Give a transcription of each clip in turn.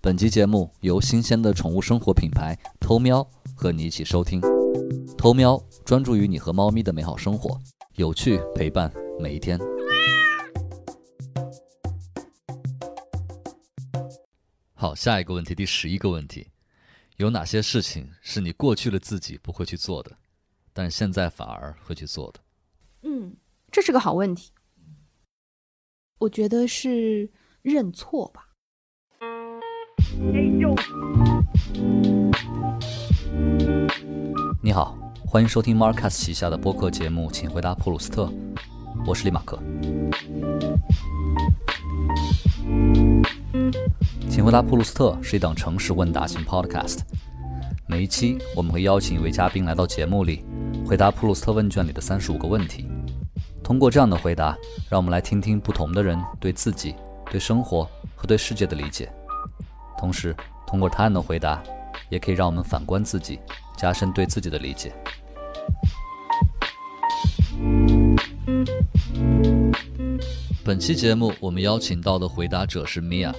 本集节目由新鲜的宠物生活品牌偷喵和你一起收听。偷喵专注于你和猫咪的美好生活，有趣陪伴每一天。好，下一个问题，第十一个问题，有哪些事情是你过去的自己不会去做的，但现在反而会去做的？嗯，这是个好问题。我觉得是认错吧。你好，欢迎收听 Marcus 旗下的播客节目《请回答普鲁斯特》，我是李马克。《请回答普鲁斯特》是一档诚实问答型 Podcast，每一期我们会邀请一位嘉宾来到节目里，回答普鲁斯特问卷里的三十五个问题。通过这样的回答，让我们来听听不同的人对自己、对生活和对世界的理解。同时，通过他人的回答，也可以让我们反观自己，加深对自己的理解。本期节目，我们邀请到的回答者是米娅。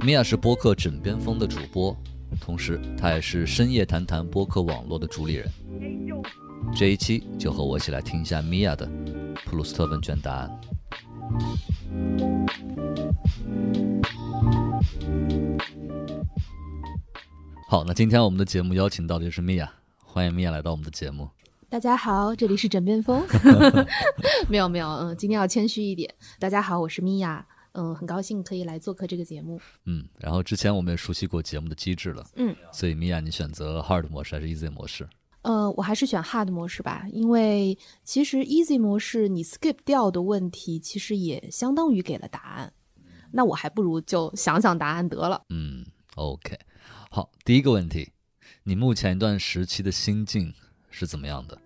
米娅是播客枕边风的主播，同时她也是深夜谈谈播客网络的主理人。这一期就和我一起来听一下米娅的。普鲁斯特问卷答案。好，那今天我们的节目邀请到的就是米娅，欢迎米娅来到我们的节目。大家好，这里是枕边风。没有没有，嗯，今天要谦虚一点。大家好，我是米娅，嗯，很高兴可以来做客这个节目。嗯，然后之前我们也熟悉过节目的机制了，嗯，所以米娅，你选择 hard 模式还是 easy 模式？呃，我还是选 hard 模式吧，因为其实 easy 模式你 skip 掉的问题，其实也相当于给了答案。那我还不如就想想答案得了。嗯，OK，好，第一个问题，你目前一段时期的心境是怎么样的？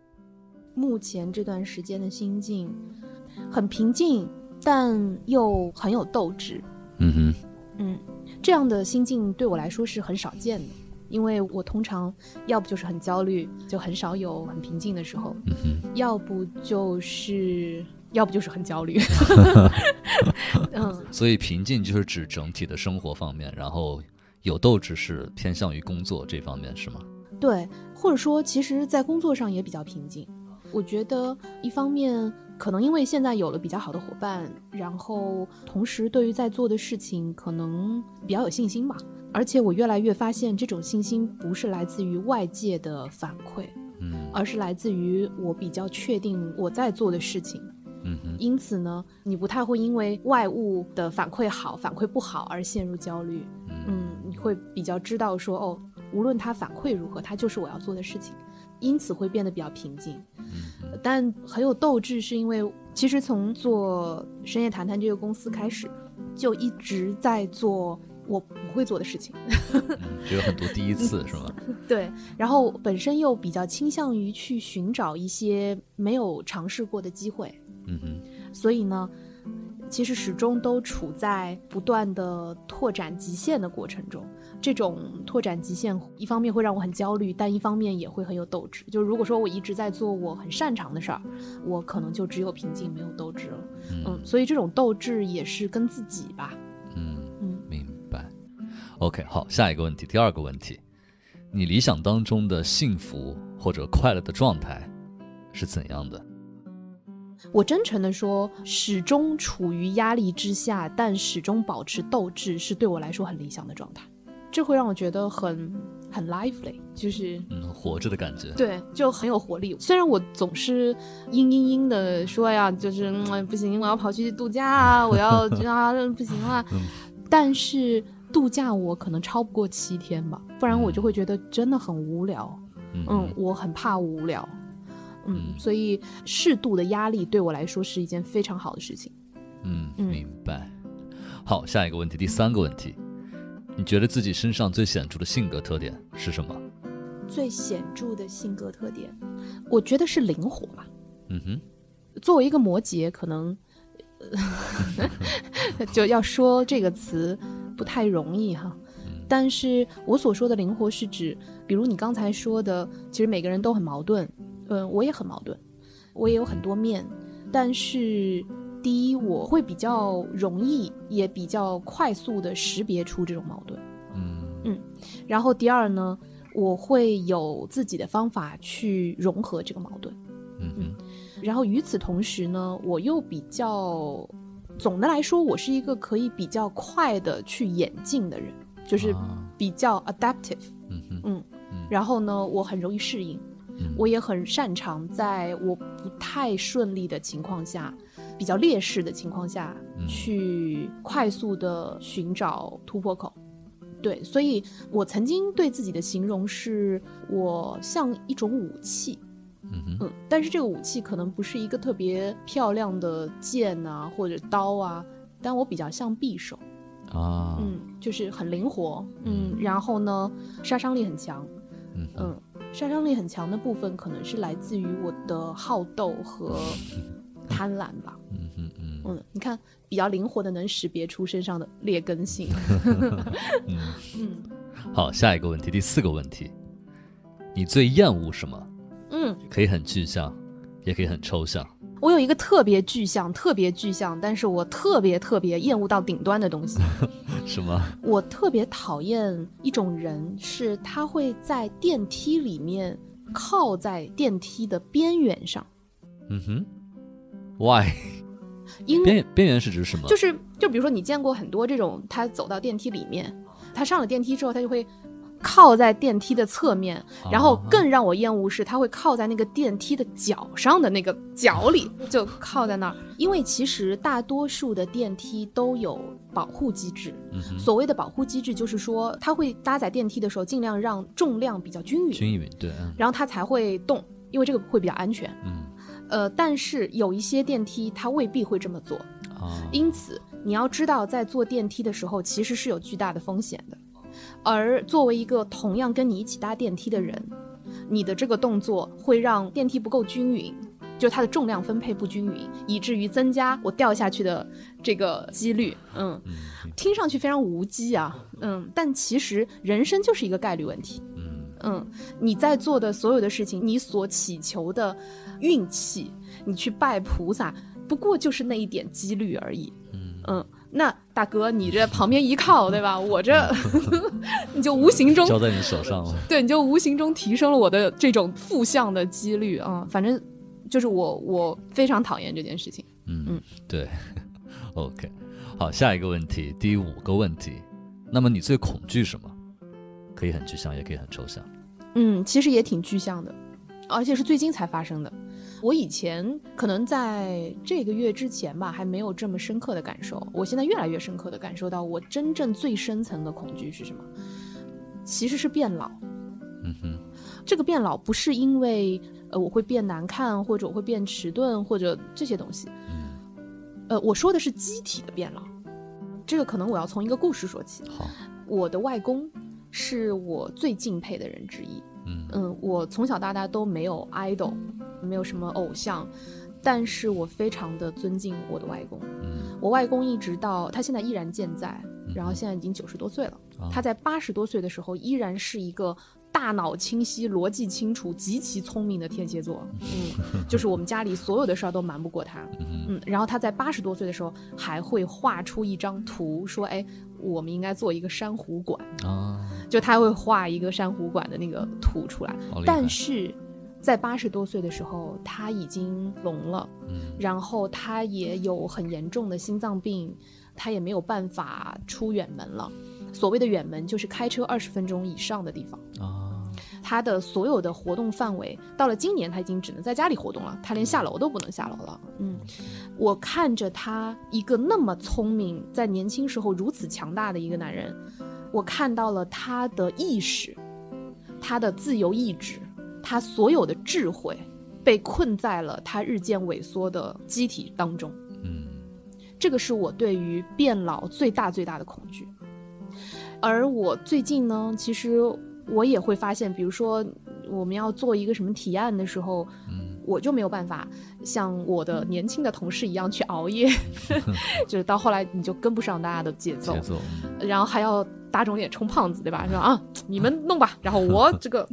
目前这段时间的心境很平静，但又很有斗志。嗯哼，嗯，这样的心境对我来说是很少见的。因为我通常要不就是很焦虑，就很少有很平静的时候；要不就是要不就是很焦虑。嗯，所以平静就是指整体的生活方面，然后有斗志是偏向于工作这方面，是吗？对，或者说，其实，在工作上也比较平静。我觉得一方面可能因为现在有了比较好的伙伴，然后同时对于在做的事情可能比较有信心吧。而且我越来越发现，这种信心不是来自于外界的反馈，嗯，而是来自于我比较确定我在做的事情，嗯因此呢，你不太会因为外物的反馈好、反馈不好而陷入焦虑，嗯，你会比较知道说，哦，无论它反馈如何，它就是我要做的事情，因此会变得比较平静，嗯，但很有斗志，是因为其实从做深夜谈谈这个公司开始，就一直在做。我不会做的事情，就有很多第一次，是吗？对，然后本身又比较倾向于去寻找一些没有尝试过的机会，嗯哼，所以呢，其实始终都处在不断的拓展极限的过程中。这种拓展极限，一方面会让我很焦虑，但一方面也会很有斗志。就如果说我一直在做我很擅长的事儿，我可能就只有平静没有斗志了。嗯，所以这种斗志也是跟自己吧。OK，好，下一个问题，第二个问题，你理想当中的幸福或者快乐的状态是怎样的？我真诚的说，始终处于压力之下，但始终保持斗志，是对我来说很理想的状态。这会让我觉得很很 lively，就是嗯，活着的感觉。对，就很有活力。虽然我总是嘤嘤嘤的说呀，就是嗯、不行，我要跑去度假啊，我要啊 不行了，但是。度假我可能超不过七天吧，不然我就会觉得真的很无聊。嗯，我很怕无聊。嗯，所以适度的压力对我来说是一件非常好的事情。嗯，明白。好，下一个问题，第三个问题，你觉得自己身上最显著的性格特点是什么？最显著的性格特点，我觉得是灵活吧。嗯哼，作为一个摩羯，可能 就要说这个词。不太容易哈，但是我所说的灵活是指，比如你刚才说的，其实每个人都很矛盾，嗯，我也很矛盾，我也有很多面，但是第一，我会比较容易也比较快速的识别出这种矛盾。嗯嗯然后第二呢，我会有自己的方法去融合这个矛盾。嗯嗯然后与此同时呢，我又比较，总的来说，我是一个可以比较快的去演进的人，就是啊。比较 adaptive。嗯嗯嗯，然后呢，我很容易适应，嗯。我也很擅长在我不太顺利的情况下，比较劣势的情况下，嗯。去快速的寻找突破口。对，所以我曾经对自己的形容是我像一种武器，嗯嗯，但是这个武器可能不是一个特别漂亮的剑啊或者刀啊，但我比较像匕首，啊嗯，就是很灵活，嗯，然后呢，杀伤力很强，嗯嗯，杀伤力很强的部分可能是来自于我的好斗和 贪婪吧。嗯哼嗯嗯，你看，比较灵活的能识别出身上的劣根性。嗯。嗯好，下一个问题，第四个问题，你最厌恶什么？嗯，可以很具象，也可以很抽象。我有一个特别具象、特别具象，但是我特别特别厌恶到顶端的东西。什么？我特别讨厌一种人，是他会在电梯里面靠在电梯的边缘上，嗯哼，Why？因为边边缘是指什么？就是就比如说你见过很多这种，他走到电梯里面，他上了电梯之后，他就会靠在电梯的侧面，然后啊更让我厌恶是，它会靠在那个电梯的脚上的那个脚里，就靠在那儿。因为其实大多数的电梯都有保护机制，嗯，所谓的保护机制就是说，它会搭载电梯的时候尽量让重量比较均匀，均匀，对，嗯然后它才会动，因为这个会比较安全。嗯呃，但是有一些电梯它未必会这么做，啊，因此你要知道，在坐电梯的时候其实是有巨大的风险的。而作为一个同样跟你一起搭电梯的人，你的这个动作会让电梯不够均匀，就它的重量分配不均匀，以至于增加我掉下去的这个几率。嗯，嗯听上去非常无稽啊，嗯，但其实人生就是一个概率问题。嗯嗯，你在做的所有的事情，你所祈求的运气，你去拜菩萨，不过就是那一点几率而已。嗯嗯，那大哥，你这旁边一靠，对吧？我这 你就无形中交在你手上了。对，你就无形中提升了我的这种负向的几率啊。反正就是我，我非常讨厌这件事情。嗯嗯，对，OK，好，下一个问题，第五个问题，那么你最恐惧什么？可以很具象，也可以很抽象。嗯，其实也挺具象的，而且是最近才发生的。我以前可能在这个月之前吧，还没有这么深刻的感受。我现在越来越深刻的感受到，我真正最深层的恐惧是什么？其实是变老。嗯哼，这个变老不是因为呃我会变难看，或者我会变迟钝，或者这些东西。嗯，呃，我说的是机体的变老。这个可能我要从一个故事说起。好，我的外公是我最敬佩的人之一。嗯嗯，我从小到大都没有 idol，没有什么偶像，但是我非常的尊敬我的外公。嗯我外公一直到他现在依然健在，然后嗯现在已经九十多岁了。啊他在八十多岁的时候依然是一个大脑清晰、逻辑清楚、极其聪明的天蝎座。嗯，就是我们家里所有的事儿都瞒不过他。嗯嗯，然后他在八十多岁的时候还会画出一张图，说：“哎，我们应该做一个珊瑚馆。”啊，就他会画一个珊瑚馆的那个图出来。但是在八十多岁的时候，他已经聋了，嗯然后他也有很严重的心脏病，他也没有办法出远门了。所谓的远门，就是开车二十分钟以上的地方。啊，他的所有的活动范围，到了今年他已经只能在家里活动了，他连下楼都不能下楼了。嗯，我看着他一个那么聪明，在年轻时候如此强大的一个男人，我看到了他的意识，他的自由意志，他所有的智慧，被困在了他日渐萎缩的机体当中。嗯这个是我对于变老最大最大的恐惧。而我最近呢，其实我也会发现，比如说我们要做一个什么提案的时候，嗯。我就没有办法像我的年轻的同事一样去熬夜，就是到后来你就跟不上大家的节奏。节，奏，嗯。然后还要打肿脸充胖子，对吧？说啊，你们弄吧，然后我这个，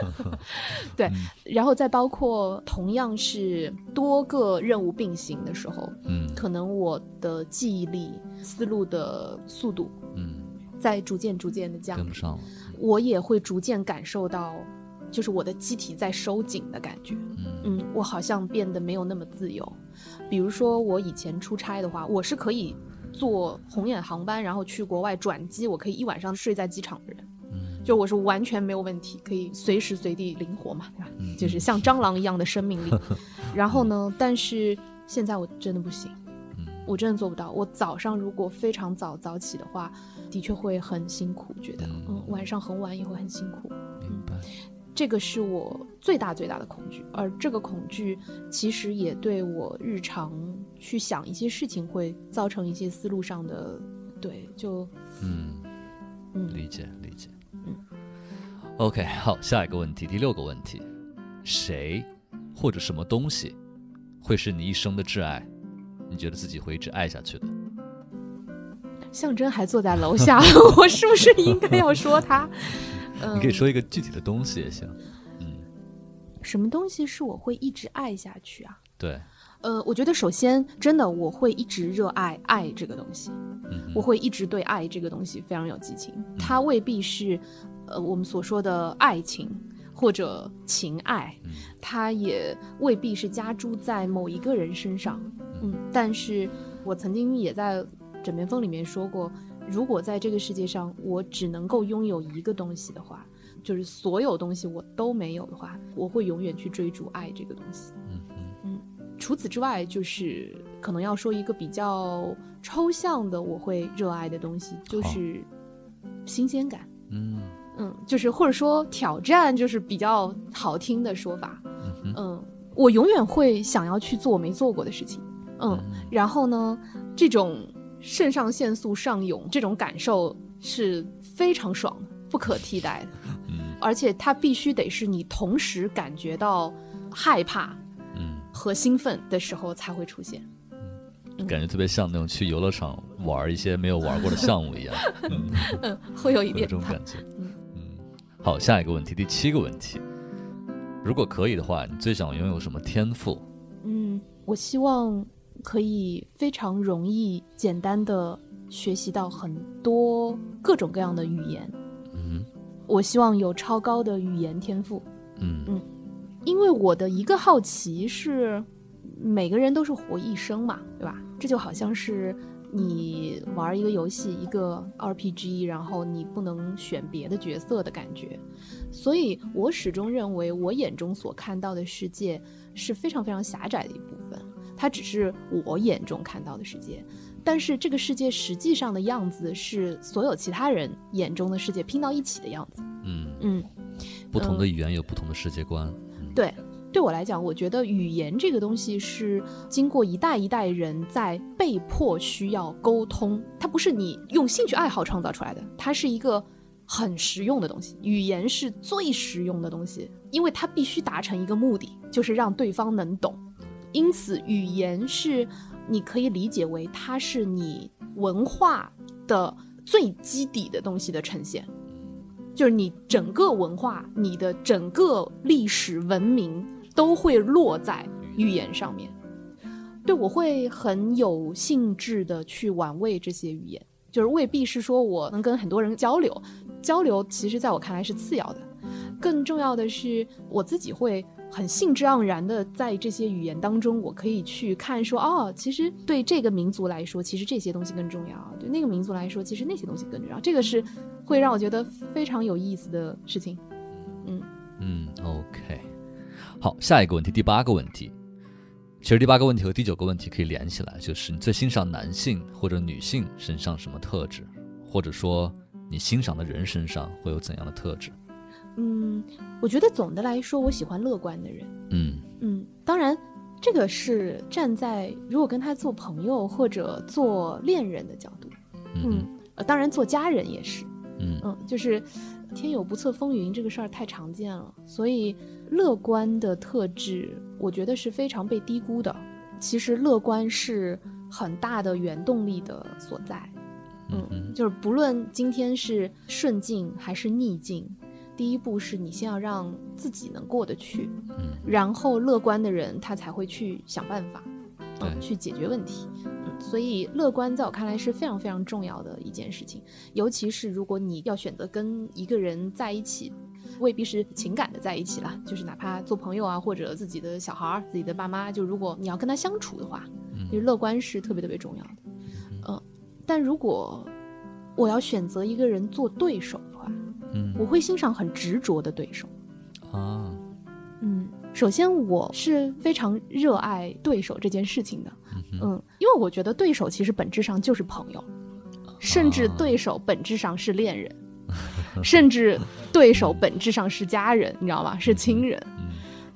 对，然后再包括同样是多个任务并行的时候，嗯。可能我的记忆力、思路的速度嗯，在逐渐逐渐的降低跟不，上了。我也会逐渐感受到，就是我的机体在收紧的感觉。嗯嗯，我好像变得没有那么自由。比如说，我以前出差的话，我是可以坐红眼航班，然后去国外转机，我可以一晚上睡在机场的人。嗯就我是完全没有问题，可以随时随地灵活嘛，对吧？嗯就是像蟑螂一样的生命力。然后呢，但是现在我真的不行，嗯我真的做不到。我早上如果非常早早起的话，的确会很辛苦，觉得嗯嗯，晚上很晚也会很辛苦。明白。这个是我最大最大的恐惧，而这个恐惧其实也对我日常去想一些事情会造成一些思路上的，对，就嗯，嗯理解理解。嗯 OK，好，下一个问题，第六个问题，谁或者什么东西会是你一生的挚爱？你觉得自己会一直爱下去的？象征还坐在楼下，我是不是应该要说他？嗯，你可以说一个具体的东西也行。嗯，什么东西是我会一直爱下去啊？对，呃，我觉得首先真的我会一直热爱爱这个东西，嗯我会一直对爱这个东西非常有激情。它未必是呃我们所说的爱情或者情爱，嗯它也未必是加诸在某一个人身上。嗯，但是我曾经也在枕边风里面说过，如果在这个世界上我只能够拥有一个东西的话，就是所有东西我都没有的话，我会永远去追逐爱这个东西。嗯嗯除此之外，就是可能要说一个比较抽象的，我会热爱的东西，就是新鲜感。嗯嗯，就是或者说挑战，就是比较好听的说法。嗯嗯，我永远会想要去做我没做过的事情。嗯，然后呢，这种肾上腺素上涌，这种感受是非常爽的，不可替代的。嗯而且它必须得是你同时感觉到害怕嗯，和兴奋的时候才会出现。感觉特别像那种去游乐场玩一些没有玩过的项目一样。嗯，嗯，会有一有点这种感觉。好，下一个问题，第七个问题，如果可以的话，你最想拥有什么天赋？嗯，我希望可以非常容易、简单的学习到很多各种各样的语言。嗯我希望有超高的语言天赋，嗯嗯因为我的一个好奇是，每个人都是活一生嘛，对吧？这就好像是你玩一个游戏，一个 RPG，然后你不能选别的角色的感觉。所以我始终认为，我眼中所看到的世界是非常非常狭窄的一部分，它只是我眼中看到的世界。但是这个世界实际上的样子是所有其他人眼中的世界拼到一起的样子。嗯，嗯，不同的语言有不同的世界观。对，对我来讲，我觉得语言这个东西是经过一代一代人在被迫需要沟通，它不是你用兴趣爱好创造出来的，它是一个很实用的东西。语言是最实用的东西，因为它必须达成一个目的，就是让对方能懂。因此，语言是你可以理解为它是你文化的最基底的东西的呈现。就是你整个文化、你的整个历史文明都会落在语言上面。对，我会很有兴致的去玩味这些语言，就是未必是说我能跟很多人交流，交流其实在我看来是次要的，更重要的是我自己会很兴致盎然的在这些语言当中，我可以去看说，哦，其实对这个民族来说，其实这些东西更重要；对那个民族来说，其实那些东西更重要。这个是会让我觉得非常有意思的事情。嗯，OK，好，下一个问题，第八个问题。其实第八个问题和第九个问题可以连起来，就是你最欣赏男性或者女性身上什么特质，或者说你欣赏的人身上会有怎样的特质？嗯，我觉得总的来说，我喜欢乐观的人。嗯嗯，当然，这个是站在如果跟他做朋友或者做恋人的角度。嗯嗯，呃，当然做家人也是。嗯嗯，就是天有不测风云这个事儿太常见了，所以乐观的特质，我觉得是非常被低估的。其实乐观是很大的原动力的所在。嗯，就是不论今天是顺境还是逆境，第一步是你先要让自己能过得去，嗯，然后乐观的人他才会去想办法，对嗯，去解决问题。嗯，所以乐观在我看来是非常非常重要的一件事情，尤其是如果你要选择跟一个人在一起。未必是情感的在一起啦，就是哪怕做朋友啊，或者自己的小孩儿、自己的爸妈，就如果你要跟他相处的话，其实乐观是特别特别重要的。嗯，但如果我要选择一个人做对手的话，嗯我会欣赏很执着的对手。啊，嗯，首先我是非常热爱对手这件事情的。嗯，因为我觉得对手其实本质上就是朋友，甚至对手本质上是恋人，甚至对手本质上是家人，你知道吗？是亲人。嗯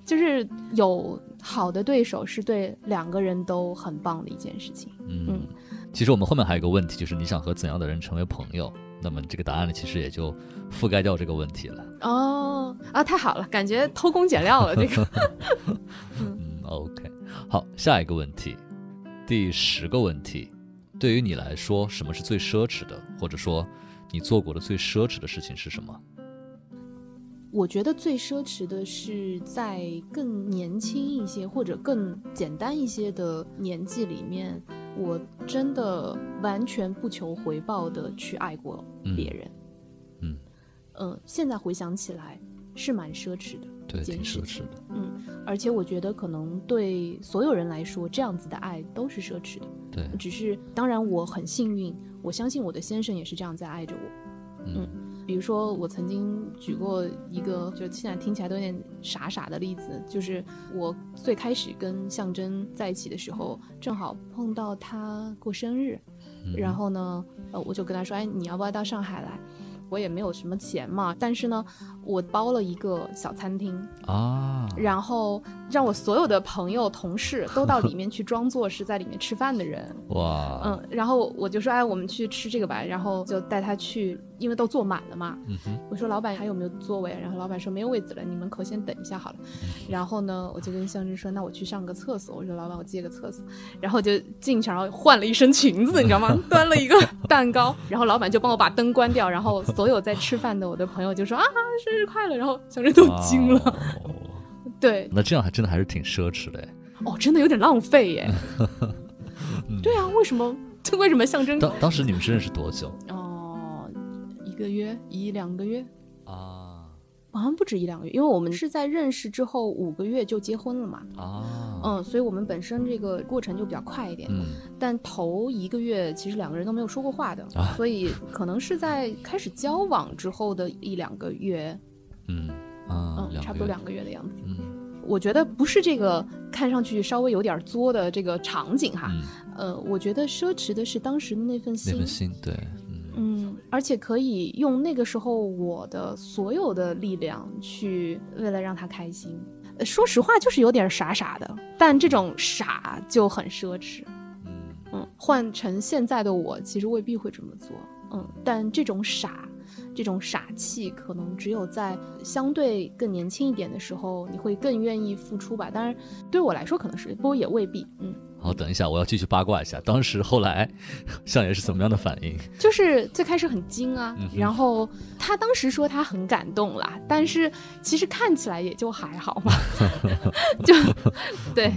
就是有好的对手是对两个人都很棒的一件事情。嗯，其实我们后面还有一个问题，就是你想和怎样的人成为朋友？那么这个答案呢，其实也就覆盖掉这个问题了。哦啊，太好了，感觉偷工减料了这个。嗯，OK，好，下一个问题，第十个问题，对于你来说，什么是最奢侈的？或者说，你做过的最奢侈的事情是什么？我觉得最奢侈的是在更年轻一些或者更简单一些的年纪里面，我真的完全不求回报的去爱过别人。嗯嗯，现在回想起来是蛮奢侈的对，挺。奢侈的。嗯，而且我觉得可能对所有人来说，这样子的爱都是奢侈的。对，只是当然我很幸运，我相信我的先生也是这样在爱着我。嗯比如说，我曾经举过一个，就现在听起来都有点傻傻的例子，就是我最开始跟象征在一起的时候，正好碰到他过生日，然后呢，呃，我就跟他说，哎，你要不要到上海来？我也没有什么钱嘛，但是呢，我包了一个小餐厅，啊，然后让我所有的朋友、同事都到里面去装作是在里面吃饭的人，哇，嗯，然后我就说，哎，我们去吃这个吧，然后就带他去，因为都坐满了嘛。我说老板还有没有座位？然后老板说没有位子了，你门口先等一下好了。然后呢，我就跟向日说，那我去上个厕所。我说老板，我借个厕所。然后就进去，然后换了一身裙子，你知道吗？端了一个蛋糕，然后老板就帮我把灯关掉，然后所有在吃饭的我的朋友就说啊，生日快乐，然后向日都惊了。哦对，那这样还真的还是挺奢侈的哎。哦，真的有点浪费耶。对啊，为什么？这 为什么象征？当当时你们是认识多久哦，一个月一两个月，啊？好像不止一两个月，因为我们是在认识之后五个月就结婚了嘛。啊，嗯，所以我们本身这个过程就比较快一点。嗯但头一个月其实两个人都没有说过话的，啊所以可能是在开始交往之后的一两个月，嗯啊，嗯，差不多两个月的样子。嗯我觉得不是这个看上去稍微有点作的这个场景哈，嗯，呃，我觉得奢侈的是当时的那份心那心，份心对，嗯嗯，而且可以用那个时候我的所有的力量去为了让他开心。呃说实话，就是有点傻傻的，但这种傻就很奢侈。嗯嗯，换成现在的我，其实未必会这么做。嗯，但这种傻，这种傻气，可能只有在相对更年轻一点的时候，你会更愿意付出吧。当然，对我来说可能是，不过也未必。嗯，好，等一下，我要继续八卦一下，当时后来相爷是怎么样的反应？就是最开始很惊啊，嗯然后他当时说他很感动啦，但是其实看起来也就还好嘛，就对，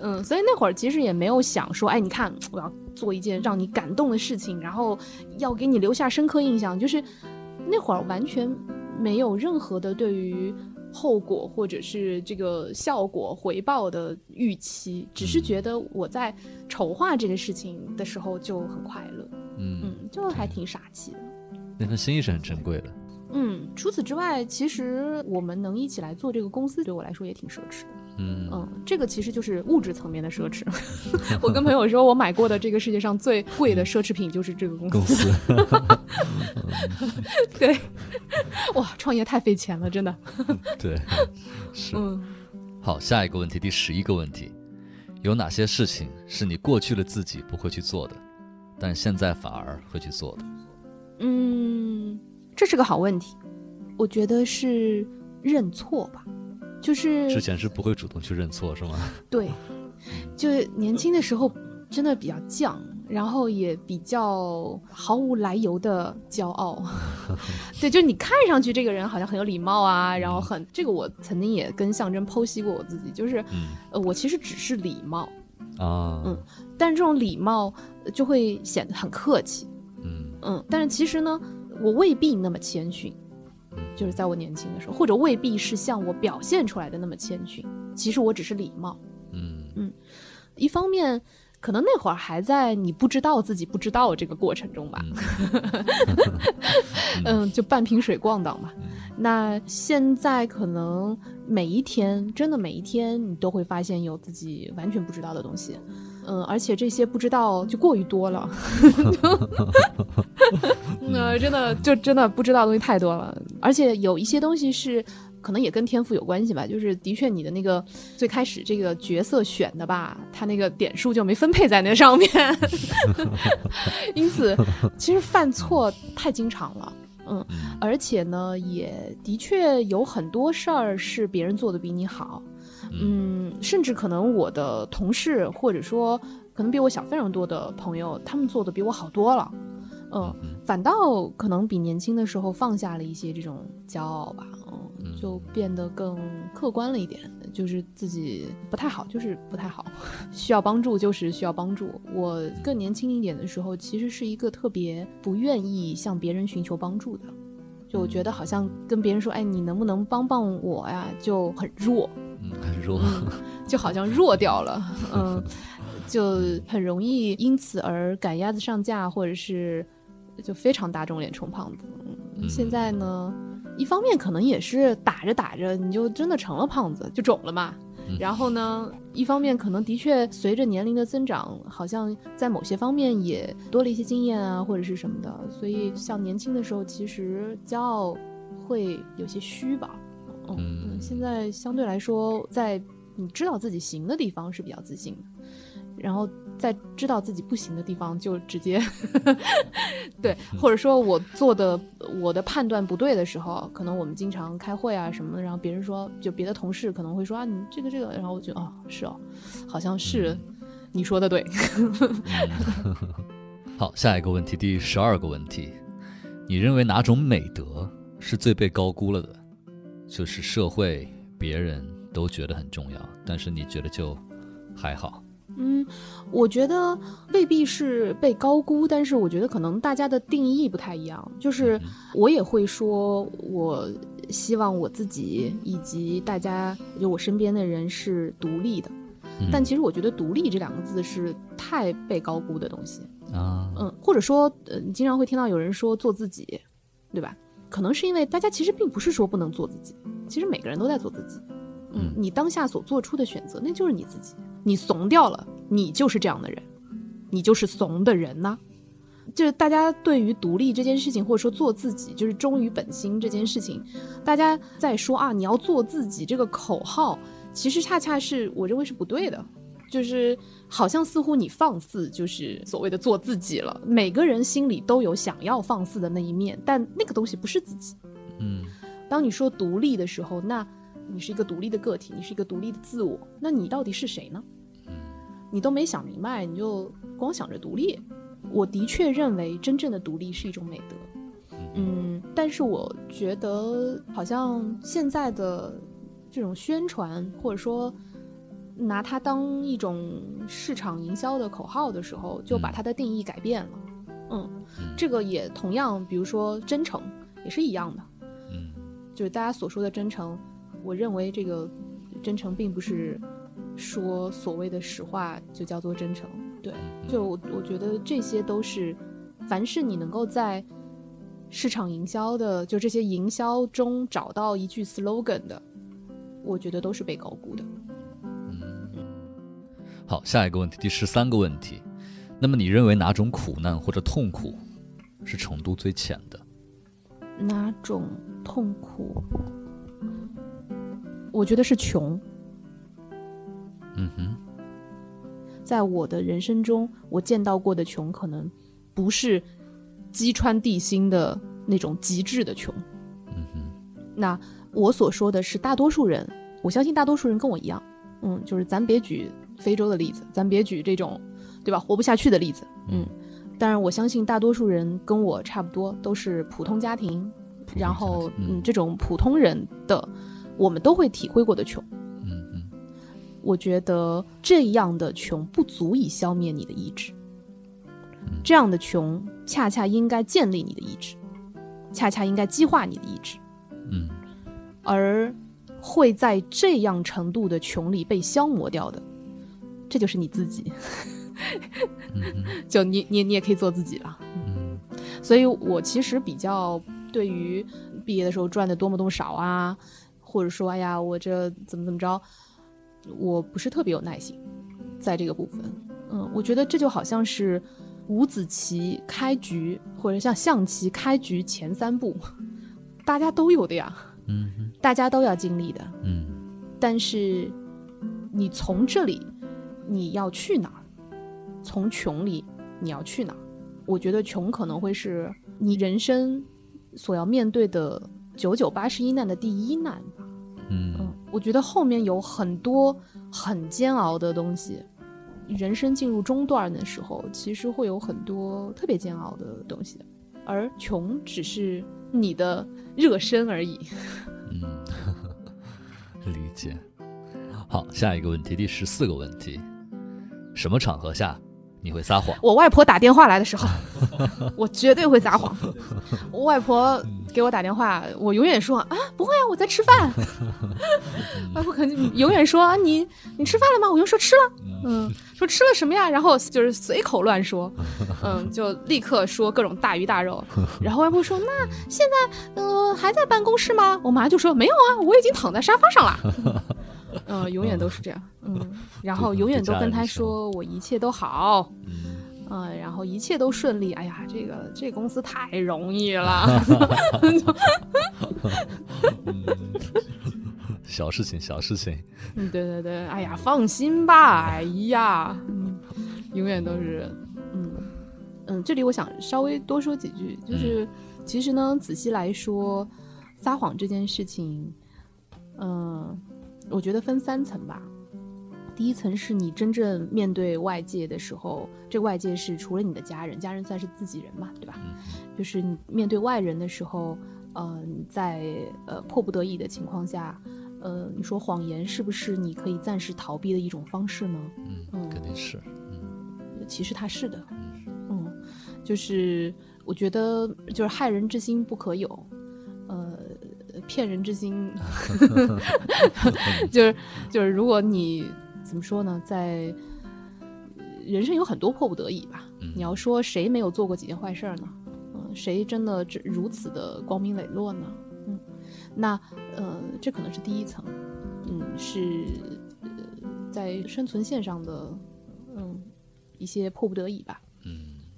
嗯，所以那会儿其实也没有想说，哎，你看我要做一件让你感动的事情，然后要给你留下深刻印象，就是那会儿完全没有任何的对于。后果或者是这个效果回报的预期，只是觉得我在筹划这个事情的时候就很快乐。嗯，嗯，就还挺傻气的。那份心意是很珍贵的。嗯，除此之外，其实我们能一起来做这个公司，对我来说也挺奢侈的。嗯嗯，这个其实就是物质层面的奢侈。我跟朋友说，我买过的这个世界上最贵的奢侈品就是这个公。司，对，哇，创业太费钱了，真的。对，是。嗯，好，下一个问题，第十一个问题，有哪些事情是你过去的自己不会去做的，但现在反而会去做的？嗯，这是个好问题。我觉得是认错吧，就是之前是不会主动去认错，是吗？对，就年轻的时候真的比较犟，然后也比较毫无来由的骄傲。对，就你看上去这个人好像很有礼貌啊，然后很这个我曾经也跟象征剖析过我自己，就是呃我其实只是礼貌啊，嗯，但是这种礼貌就会显得很客气，嗯嗯，但是其实呢，我未必那么谦逊，就是在我年轻的时候，或者未必是像我表现出来的那么谦逊，其实我只是礼貌。嗯嗯，一方面可能那会儿还在你不知道自己不知道这个过程中吧，嗯，就半瓶水逛荡吧。那现在可能每一天，真的每一天，你都会发现有自己完全不知道的东西，嗯，而且这些不知道就过于多了，那真的就真的不知道的东西太多了，而且有一些东西是。可能也跟天赋有关系吧，就是的确你的那个最开始这个角色选的吧，他那个点数就没分配在那上面，因此其实犯错太经常了，嗯，而且呢，也的确有很多事儿是别人做的比你好，嗯，甚至可能我的同事或者说可能比我小非常多的朋友，他们做的比我好多了，嗯，反倒可能比年轻的时候放下了一些这种骄傲吧。嗯就变得更客观了一点，就是自己不太好，就是不太好，需要帮助就是需要帮助。我更年轻一点的时候，其实是一个特别不愿意向别人寻求帮助的，就我觉得好像跟别人说，哎，你能不能帮帮我呀，就很弱，嗯，很弱，就好像弱掉了，嗯，就很容易因此而赶鸭子上架，或者是就非常打肿脸充胖子。现在呢？一方面可能也是打着打着你就真的成了胖子，就肿了嘛。然后呢，一方面可能的确随着年龄的增长，好像在某些方面也多了一些经验啊，或者是什么的。所以像年轻的时候，其实骄傲会有些虚吧。嗯，现在相对来说，在你知道自己行的地方是比较自信的。然后在知道自己不行的地方，就直接 对，或者说我做的我的判断不对的时候，可能我们经常开会啊什么的，然后别人说，就别的同事可能会说啊，你这个这个，然后我就哦，是哦，好像是你说的对。好，下一个问题，第十二个问题，你认为哪种美德是最被高估了的？就是社会别人都觉得很重要，但是你觉得就还好。嗯，我觉得未必是被高估，但是我觉得可能大家的定义不太一样。就是我也会说，我希望我自己以及大家，就我身边的人是独立的。但其实我觉得“独立”这两个字是太被高估的东西啊。嗯，或者说，呃，你经常会听到有人说做自己，对吧？可能是因为大家其实并不是说不能做自己，其实每个人都在做自己。嗯，你当下所做出的选择，那就是你自己。你怂掉了，你就是这样的人，你就是怂的人呐。就是大家对于独立这件事情，或者说做自己，就是忠于本心这件事情，大家在说啊，你要做自己这个口号，其实恰恰是我认为是不对的。就是好像似乎你放肆，就是所谓的做自己了。每个人心里都有想要放肆的那一面，但那个东西不是自己。嗯，当你说独立的时候，那。你是一个独立的个体，你是一个独立的自我，那你到底是谁呢？你都没想明白，你就光想着独立。我的确认为真正的独立是一种美德，嗯，但是我觉得好像现在的这种宣传，或者说拿它当一种市场营销的口号的时候，就把它的定义改变了。嗯，这个也同样，比如说真诚也是一样的，嗯，就是大家所说的真诚。我认为这个真诚并不是说所谓的实话就叫做真诚，对，就我我觉得这些都是，凡是你能够在市场营销的就这些营销中找到一句 slogan 的，我觉得都是被高估的。嗯，好，下一个问题，第十三个问题，那么你认为哪种苦难或者痛苦是程度最浅的？哪种痛苦？我觉得是穷。嗯哼，在我的人生中，我见到过的穷，可能不是击穿地心的那种极致的穷。嗯哼，那我所说的是大多数人，我相信大多数人跟我一样。嗯，就是咱别举非洲的例子，咱别举这种对吧？活不下去的例子，嗯。当然，我相信大多数人跟我差不多，都是普通家庭，然后嗯，这种普通人的，我们都会体会过的穷。嗯嗯，我觉得这样的穷不足以消灭你的意志，这样的穷恰恰应该建立你的意志，恰恰应该激化你的意志。嗯，而会在这样程度的穷里被消磨掉的，这就是你自己。就你你你也可以做自己了，嗯，所以我其实比较对于毕业的时候赚的多么多么少啊，或者说哎呀我这怎么怎么着，我不是特别有耐心，在这个部分，嗯，我觉得这就好像是五子棋开局或者像象棋开局前三步，大家都有的呀，嗯，大家都要经历的，嗯，但是你从这里你要去哪儿？从穷里你要去哪儿？我觉得穷可能会是你人生所要面对的九九八十一难的第一难我觉得后面有很多很煎熬的东西。人生进入中段的时候，其实会有很多特别煎熬的东西，而穷只是你的热身而已。嗯，理解。好，下一个问题，第十四个问题，什么场合下？你会撒谎？我外婆打电话来的时候，我绝对会撒谎。我外婆给我打电话，我永远说啊，不会啊，我在吃饭。外婆肯定永远说啊，你你吃饭了吗？我就说吃了，嗯，说吃了什么呀？然后就是随口乱说，嗯，就立刻说各种大鱼大肉。然后外婆说，那现在呃还在办公室吗？我妈就说没有啊，我已经躺在沙发上了。嗯，永远都是这样。嗯，然后永远都跟他说我一切都好。嗯，然后一切都顺利。哎呀，这个这公司太容易了。小事情，小事情。嗯，对对对。哎呀，放心吧。哎呀，嗯，永远都是。嗯嗯，这里我想稍微多说几句，就是其实呢，仔细来说，撒谎这件事情，嗯。我觉得分三层吧，第一层是你真正面对外界的时候，这外界是除了你的家人，家人算是自己人嘛，对吧？就是你面对外人的时候，呃，在呃迫不得已的情况下，呃，你说谎言是不是你可以暂时逃避的一种方式呢？嗯，肯定是。嗯，其实它是的。嗯，就是我觉得就是害人之心不可有。呃。骗人之心，就 是就是，如果你怎么说呢，在人生有很多迫不得已吧。你要说谁没有做过几件坏事呢？嗯，谁真的这如此的光明磊落呢？嗯，那呃，这可能是第一层，嗯，是在生存线上的嗯一些迫不得已吧。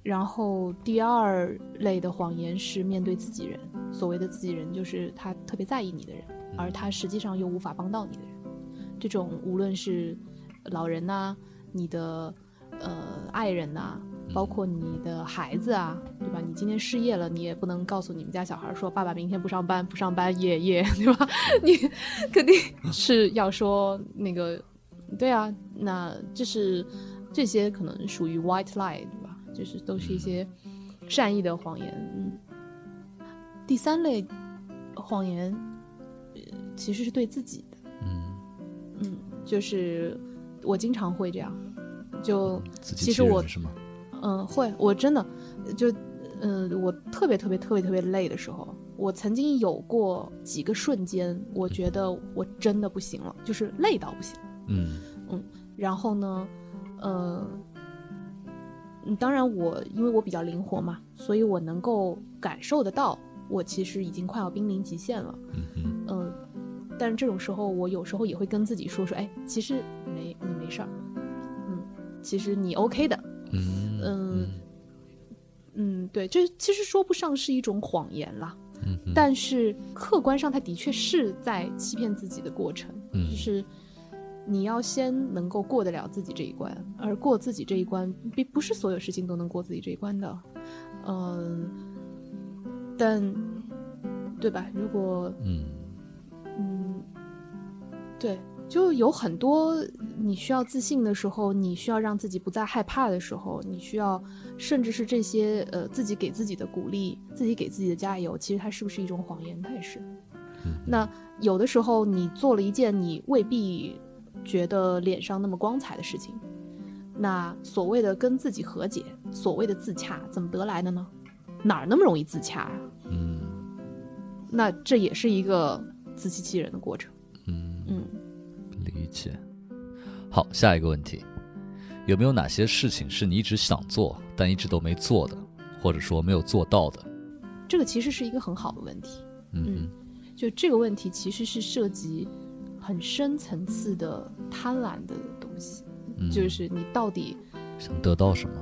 嗯。然后第二类的谎言是面对自己人，所谓的自己人就是他特别在意你的人，而他实际上又无法帮到你的人。这种无论是老人呐，你的呃爱人呐，包括你的孩子啊，对吧？你今天失业了，你也不能告诉你们家小孩说爸爸明天不上班，不上班耶耶，对吧？你肯定是要说那个，对啊，那这是这些可能属于 white lie。就是都是一些善意的谎言。嗯，第三类谎言其实是对自己的。嗯嗯，就是我经常会这样。就其实我？嗯，会。我真的就嗯，我特别特别特别特别累的时候，我曾经有过几个瞬间，我觉得我真的不行了，就是累到不行。嗯嗯，然后呢，呃。嗯，当然我因为我比较灵活嘛，所以我能够感受得到，我其实已经快要濒临极限了。嗯嗯，但是这种时候，我有时候也会跟自己说说，哎，其实没你没事儿，嗯，其实你 OK 的。嗯嗯嗯，对，这其实说不上是一种谎言啦。嗯，但是客观上，他的确是在欺骗自己的过程。嗯，就是。你要先能够过得了自己这一关，而过自己这一关，并不是所有事情都能过自己这一关的，嗯，但，对吧？如果，嗯嗯，对，就有很多你需要自信的时候，你需要让自己不再害怕的时候，你需要甚至是这些呃自己给自己的鼓励，自己给自己的加油，其实它是不是一种谎言？它也是。那有的时候你做了一件你未必觉得脸上那么光彩的事情，那所谓的跟自己和解，所谓的自洽，怎么得来的呢？哪儿那么容易自洽啊？嗯那这也是一个自欺欺人的过程。嗯，嗯。理解。好，下一个问题，有没有哪些事情是你一直想做但一直都没做的，或者说没有做到的？这个其实是一个很好的问题。嗯就这个问题其实是涉及很深层次的贪婪的东西，嗯，就是你到底想得到什么？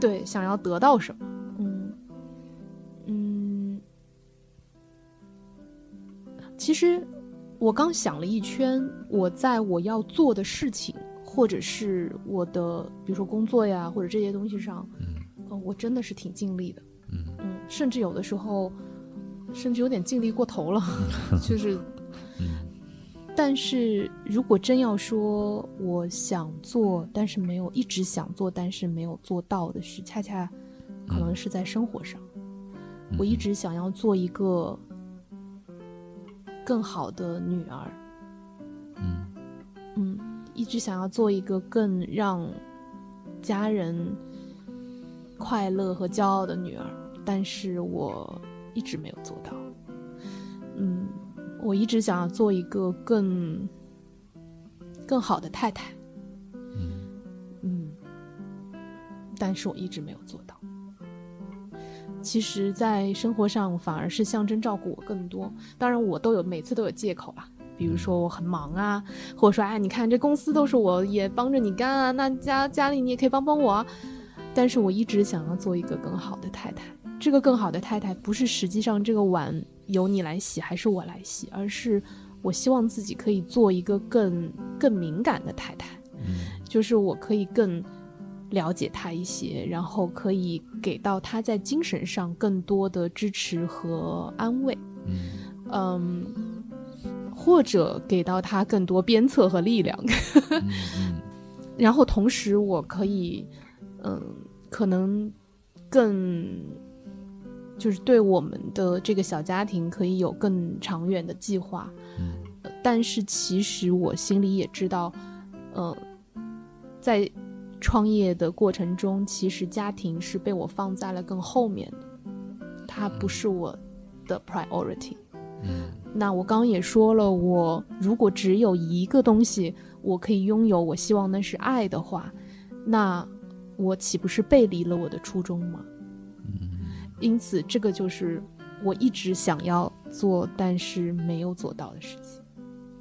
对想要得到什么？嗯嗯，其实我刚想了一圈，我在我要做的事情，或者是我的，比如说工作呀，或者这些东西上，嗯呃，我真的是挺尽力的。嗯嗯，甚至有的时候，甚至有点尽力过头了，就是。嗯但是如果真要说我想做，但是没有一直想做，但是没有做到的事，恰恰可能是在生活上。嗯我一直想要做一个更好的女儿，嗯嗯，一直想要做一个更让家人快乐和骄傲的女儿，但是我一直没有做到。嗯，我一直想要做一个更更好的太太，嗯嗯，但是我一直没有做到。其实，在生活上反而是象征照顾我更多。当然，我都有每次都有借口啦，比如说我很忙啊，或者说哎，你看这公司都是我也帮着你干啊，那家家里你也可以帮帮我啊。但是我一直想要做一个更好的太太。这个更好的太太，不是实际上这个碗由你来洗还是我来洗，而是我希望自己可以做一个更更敏感的太太。嗯就是我可以更了解他一些，然后可以给到他在精神上更多的支持和安慰，嗯嗯，或者给到他更多鞭策和力量。然后同时我可以，嗯，可能更就是对我们的这个小家庭可以有更长远的计划。嗯呃但是其实我心里也知道，呃，在创业的过程中，其实家庭是被我放在了更后面的，它不是我的 priority。嗯那我刚刚也说了，我如果只有一个东西我可以拥有，我希望那是爱的话，那我岂不是背离了我的初衷吗？嗯因此，这个就是我一直想要做但是没有做到的事情。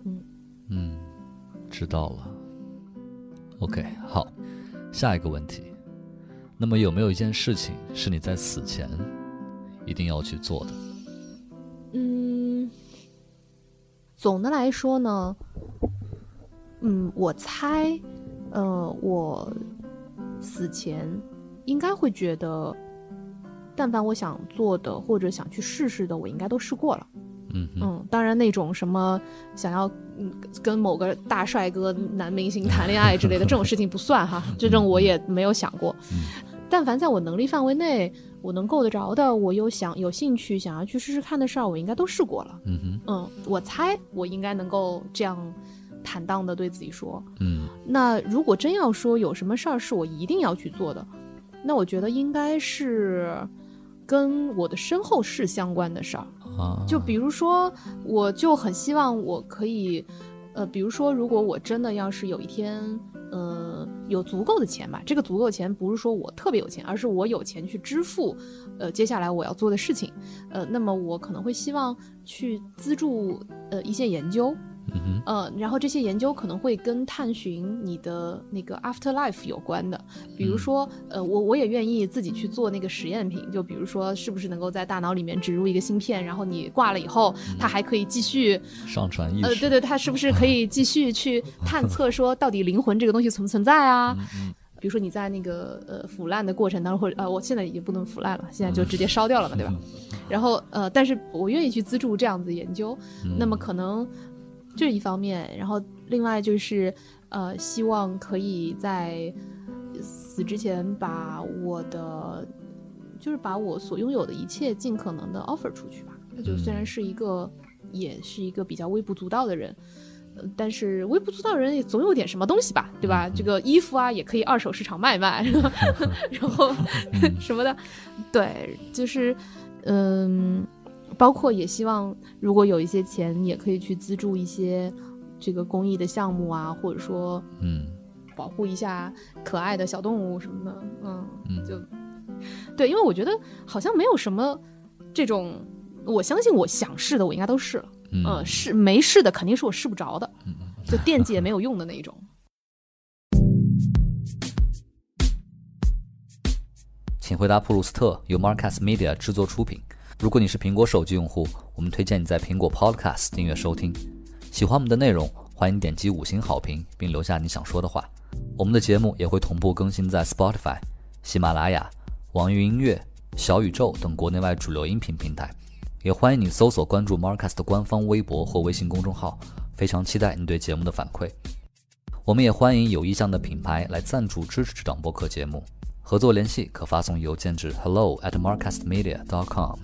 嗯嗯，知道了。OK，好，下一个问题，那么有没有一件事情是你在死前一定要去做的？嗯，总的来说呢，嗯，我猜，呃，我死前应该会觉得，但凡我想做的或者想去试试的，我应该都试过了。嗯嗯，当然那种什么想要嗯跟某个大帅哥男明星谈恋爱之类的这种事情不算哈，这种我也没有想过。嗯 但凡在我能力范围内，我能够得着的，我有想有兴趣想要去试试看的事儿，我应该都试过了。嗯哼嗯，我猜我应该能够这样坦荡的对自己说。嗯那如果真要说有什么事儿是我一定要去做的，那我觉得应该是跟我的身后事相关的事儿。啊，就比如说，我就很希望我可以，呃，比如说，如果我真的要是有一天，呃，有足够的钱吧，这个足够的钱不是说我特别有钱，而是我有钱去支付，呃，接下来我要做的事情，呃，那么我可能会希望去资助，呃，一些研究，嗯呃，然后这些研究可能会跟探寻你的那个 afterlife 有关的，比如说，呃，我我也愿意自己去做那个实验品，就比如说，是不是能够在大脑里面植入一个芯片，然后你挂了以后，它还可以继续，上传意识，呃，对对，它是不是可以继续去探测说到底灵魂这个东西存不存在啊？比如说你在那个呃腐烂的过程当中，或者呃，我现在已经不能腐烂了，现在就直接烧掉了嘛，对吧？然后呃，但是我愿意去资助这样子研究，嗯。那么可能这是一方面，然后另外就是呃，希望可以在死之前把我的，就是把我所拥有的一切尽可能的 offer 出去吧。那就虽然是一个，也是一个比较微不足道的人。但是微不足道人也总有点什么东西吧，对吧？这个衣服啊，也可以二手市场卖卖，然后 什么的，对，就是，嗯，包括也希望如果有一些钱，也可以去资助一些这个公益的项目啊，或者说，嗯，保护一下可爱的小动物什么的，嗯，就，对，因为我觉得好像没有什么这种，我相信我想试的，我应该都试了。嗯，试没试的肯定是我试不着的，就惦记也没有 用的那一种。请回答普鲁斯特由 Marcus Media 制作出品。如果你是苹果手机用户，我们推荐你在苹果 Podcast 订阅收听。喜欢我们的内容，欢迎点击五星好评并留下你想说的话。我们的节目也会同步更新在 Spotify、喜马拉雅、网易云音乐、小宇宙等国内外主流音频平台。也欢迎你搜索关注 Marcus 的官方微博或微信公众号，非常期待你对节目的反馈。我们也欢迎有意向的品牌来赞助支持这档播客节目，合作联系可发送邮件至 hello at marcusmedia.com。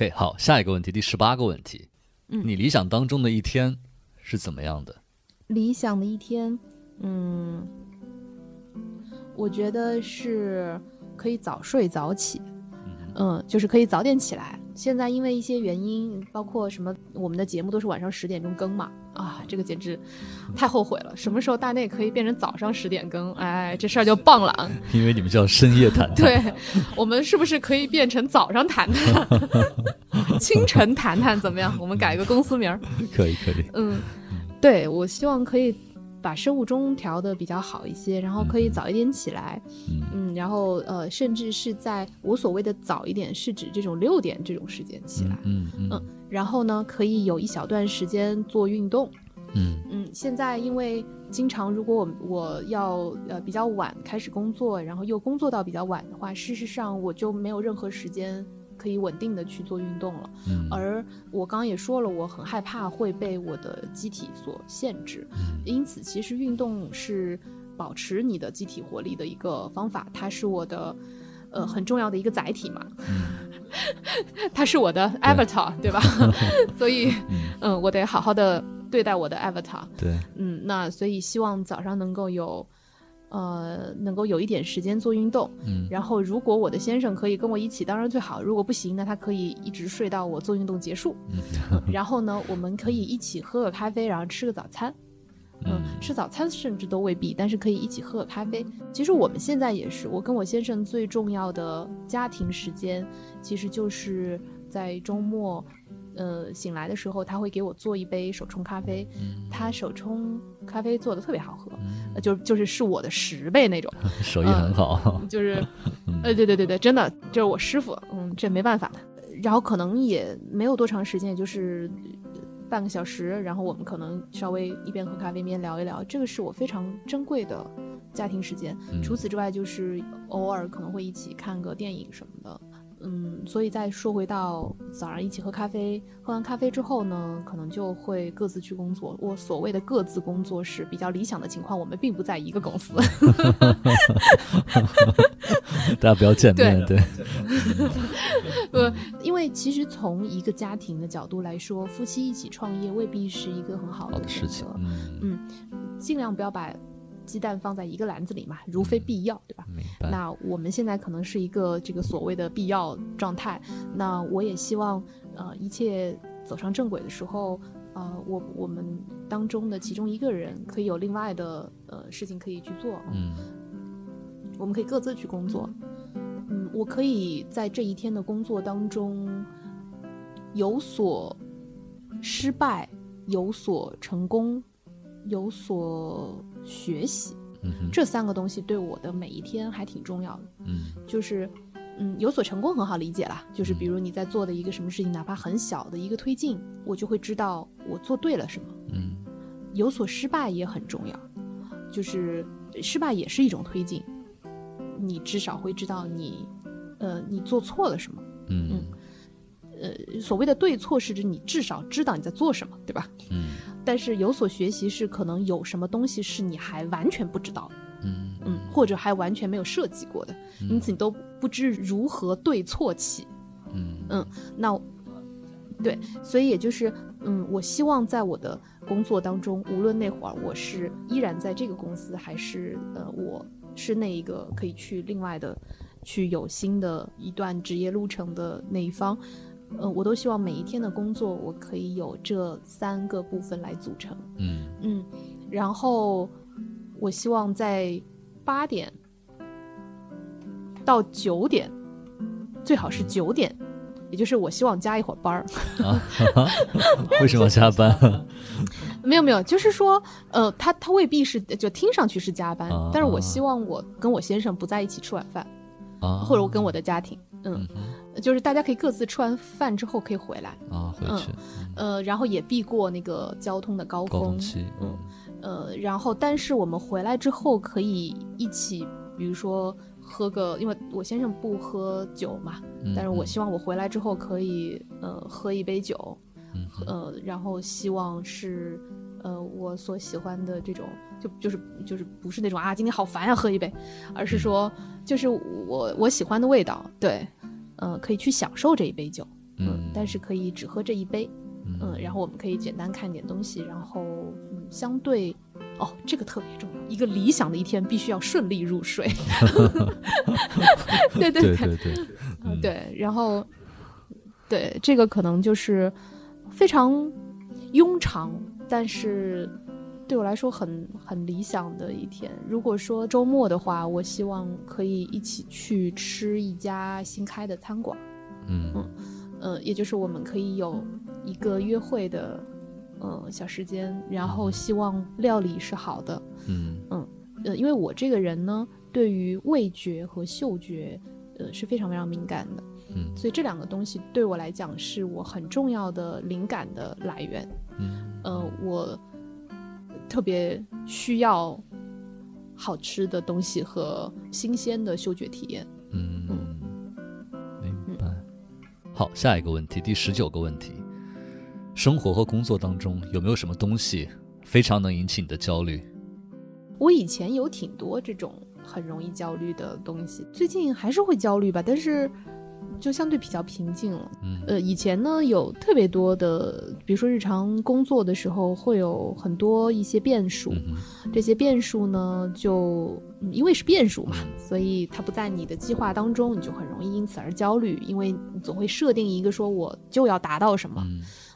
OK，好，下一个问题，第十八个问题，嗯，你理想当中的一天是怎么样的？理想的一天，嗯，我觉得是可以早睡早起，嗯，就是可以早点起来。现在因为一些原因，包括什么，我们的节目都是晚上十点钟更嘛。啊，这个简直太后悔了！什么时候大内可以变成早上十点更？哎，这事儿就棒了。因为你们叫深夜谈谈。对，我们是不是可以变成早上谈谈？清晨谈谈怎么样？我们改个公司名儿。可以，可以。嗯，对，我希望可以把生物钟调的比较好一些，然后可以早一点起来。嗯，然后呃，甚至是在我所谓的早一点，是指这种六点这种时间起来。嗯嗯。然后呢，可以有一小段时间做运动。嗯嗯，现在因为经常如果我我要呃比较晚开始工作，然后又工作到比较晚的话，事实上我就没有任何时间可以稳定的去做运动了。嗯，而我刚刚也说了，我很害怕会被我的机体所限制。嗯，因此其实运动是保持你的机体活力的一个方法，它是我的呃很重要的一个载体嘛。嗯。他是我的 avatar，对吧？所以，嗯，我得好好的对待我的 avatar。对，嗯，那所以希望早上能够有，呃，能够有一点时间做运动。嗯，然后如果我的先生可以跟我一起，当然最好；如果不行，那他可以一直睡到我做运动结束。嗯，然后呢，我们可以一起喝个咖啡，然后吃个早餐。嗯，吃早餐甚至都未必，但是可以一起喝个咖啡。其实我们现在也是，我跟我先生最重要的家庭时间，其实就是在周末，呃，醒来的时候他会给我做一杯手冲咖啡。他手冲咖啡做的特别好喝，就就是是我的十倍那种，手艺很好。就是，呃，对对对对，真的就是我师傅，嗯，这没办法的。然后可能也没有多长时间，也就是。半个小时，然后我们可能稍微一边喝咖啡一边聊一聊，这个是我非常珍贵的家庭时间。除此之外，就是偶尔可能会一起看个电影什么的。嗯，所以再说回到早上一起喝咖啡，喝完咖啡之后呢，可能就会各自去工作。我所谓的各自工作是比较理想的情况，我们并不在一个公司。大家不要见面，对。呃，因为其实从一个家庭的角度来说，夫妻一起创业未必是一个很好的事情。嗯，尽量不要把。鸡蛋放在一个篮子里嘛，如非必要，对吧？那我们现在可能是一个这个所谓的必要状态。那我也希望，呃，一切走上正轨的时候，呃，我我们当中的其中一个人可以有另外的呃事情可以去做。嗯，我们可以各自去工作。嗯，我可以在这一天的工作当中有所失败，有所成功，有所。学习，这三个东西对我的每一天还挺重要的。嗯，就是，嗯，有所成功很好理解啦，就是比如你在做的一个什么事情，哪怕很小的一个推进，我就会知道我做对了什么。嗯，有所失败也很重要。就是失败也是一种推进，你至少会知道你，呃，你做错了什么。嗯呃，所谓的对错是指你至少知道你在做什么，对吧？嗯但是有所学习是可能有什么东西是你还完全不知道的，嗯。嗯，或者还完全没有涉及过的，因此你都不知如何对错起。嗯。嗯那对，所以也就是，嗯，我希望在我的工作当中，无论那会儿我是依然在这个公司，还是呃，我是那一个可以去另外的去有新的一段职业路程的那一方，呃，我都希望每一天的工作，我可以有这三个部分来组成。嗯嗯，然后我希望在八点到九点，最好是九点，也就是我希望加一会儿班儿。啊，为什么加班？没有没有，就是说，呃，他他未必是就听上去是加班，啊但是我希望我跟我先生不在一起吃晚饭，啊，或者我跟我的家庭，嗯，就是大家可以各自吃完饭之后可以回来，啊回去呃，然后也避过那个交通的高峰，高峰期，嗯呃，然后但是我们回来之后可以一起，比如说喝个，因为我先生不喝酒嘛，嗯但是我希望我回来之后可以呃喝一杯酒，嗯呃，然后希望是呃我所喜欢的这种，就就是就是不是那种啊今天好烦呀、喝一杯，而是说就是我我喜欢的味道，对，呃，可以去享受这一杯酒，嗯但是可以只喝这一杯，嗯，然后我们可以简单看点东西，然后嗯，相对，哦，这个特别重要，一个理想的一天必须要顺利入睡，对对对对对，嗯对，然后对这个可能就是非常庸常，但是对我来说很很理想的一天。如果说周末的话，我希望可以一起去吃一家新开的餐馆。嗯嗯呃，也就是我们可以有一个约会的呃小时间，然后希望料理是好的，嗯嗯呃，因为我这个人呢，对于味觉和嗅觉，呃是非常非常敏感的，嗯所以这两个东西对我来讲是我很重要的灵感的来源，嗯呃，我特别需要好吃的东西和新鲜的嗅觉体验。嗯，明白。好，下一个问题，第十九个问题，生活和工作当中有没有什么东西非常能引起你的焦虑？我以前有挺多这种很容易焦虑的东西，最近还是会焦虑吧，但是就相对比较平静了。嗯。呃，以前呢有特别多的，比如说日常工作的时候会有很多一些变数，嗯这些变数呢就、嗯因为是变数嘛，所以它不在你的计划当中，你就很容易因此而焦虑，因为你总会设定一个说我就要达到什么，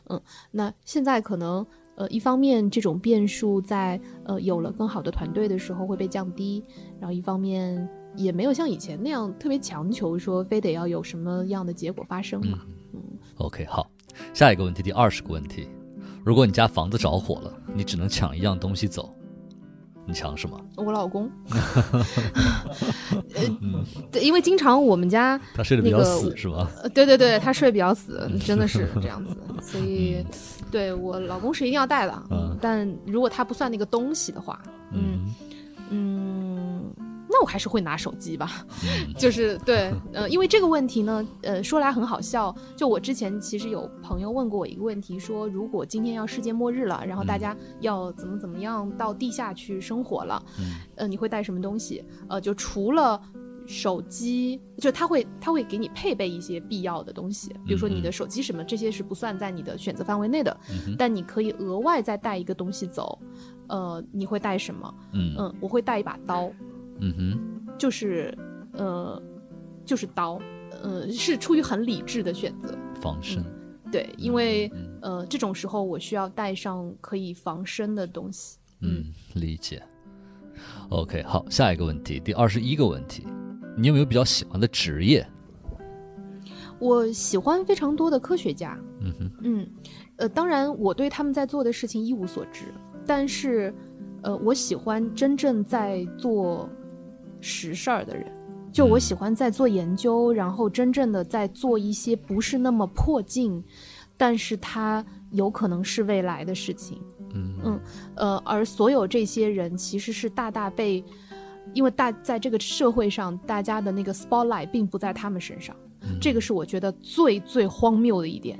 嗯那现在可能呃，一方面这种变数在呃有了更好的团队的时候会被降低，然后一方面也没有像以前那样特别强求说非得要有什么样的结果发生嘛。嗯 OK，好，下一个问题，第二十个问题，如果你家房子着火了，你只能抢一样东西走，你抢什么？我老公，呃，对，因为经常我们家他睡得比较那个死是吧？呃，对对对，他睡比较死，真的是这样子，所以对我老公是一定要带的。嗯但如果他不算那个东西的话，嗯嗯，那我还是会拿手机吧。嗯 就是对，呃，因为这个问题呢，呃，说来很好笑。就我之前其实有朋友问过我一个问题，说如果今天要世界末日了，然后大家要怎么怎么样到地下去生活了，嗯呃，你会带什么东西？呃，就除了手机，就他会他会给你配备一些必要的东西，比如说你的手机什么，这些是不算在你的选择范围内的，嗯但你可以额外再带一个东西走。呃，你会带什么？嗯嗯，我会带一把刀，嗯哼就是呃，就是刀，呃，是出于很理智的选择。防身。对，因为呃，这种时候我需要带上可以防身的东西。嗯，理解。OK，好，下一个问题，第二十一个问题，你有没有比较喜欢的职业？我喜欢非常多的科学家，嗯哼，嗯，呃，当然我对他们在做的事情一无所知，但是，呃，我喜欢真正在做实事儿的人。就我喜欢在做研究，然后真正的在做一些不是那么迫近，但是它有可能是未来的事情。嗯嗯呃，而所有这些人其实是大大被，因为大在这个社会上，大家的那个 spotlight 并不在他们身上，嗯这个是我觉得最最荒谬的一点。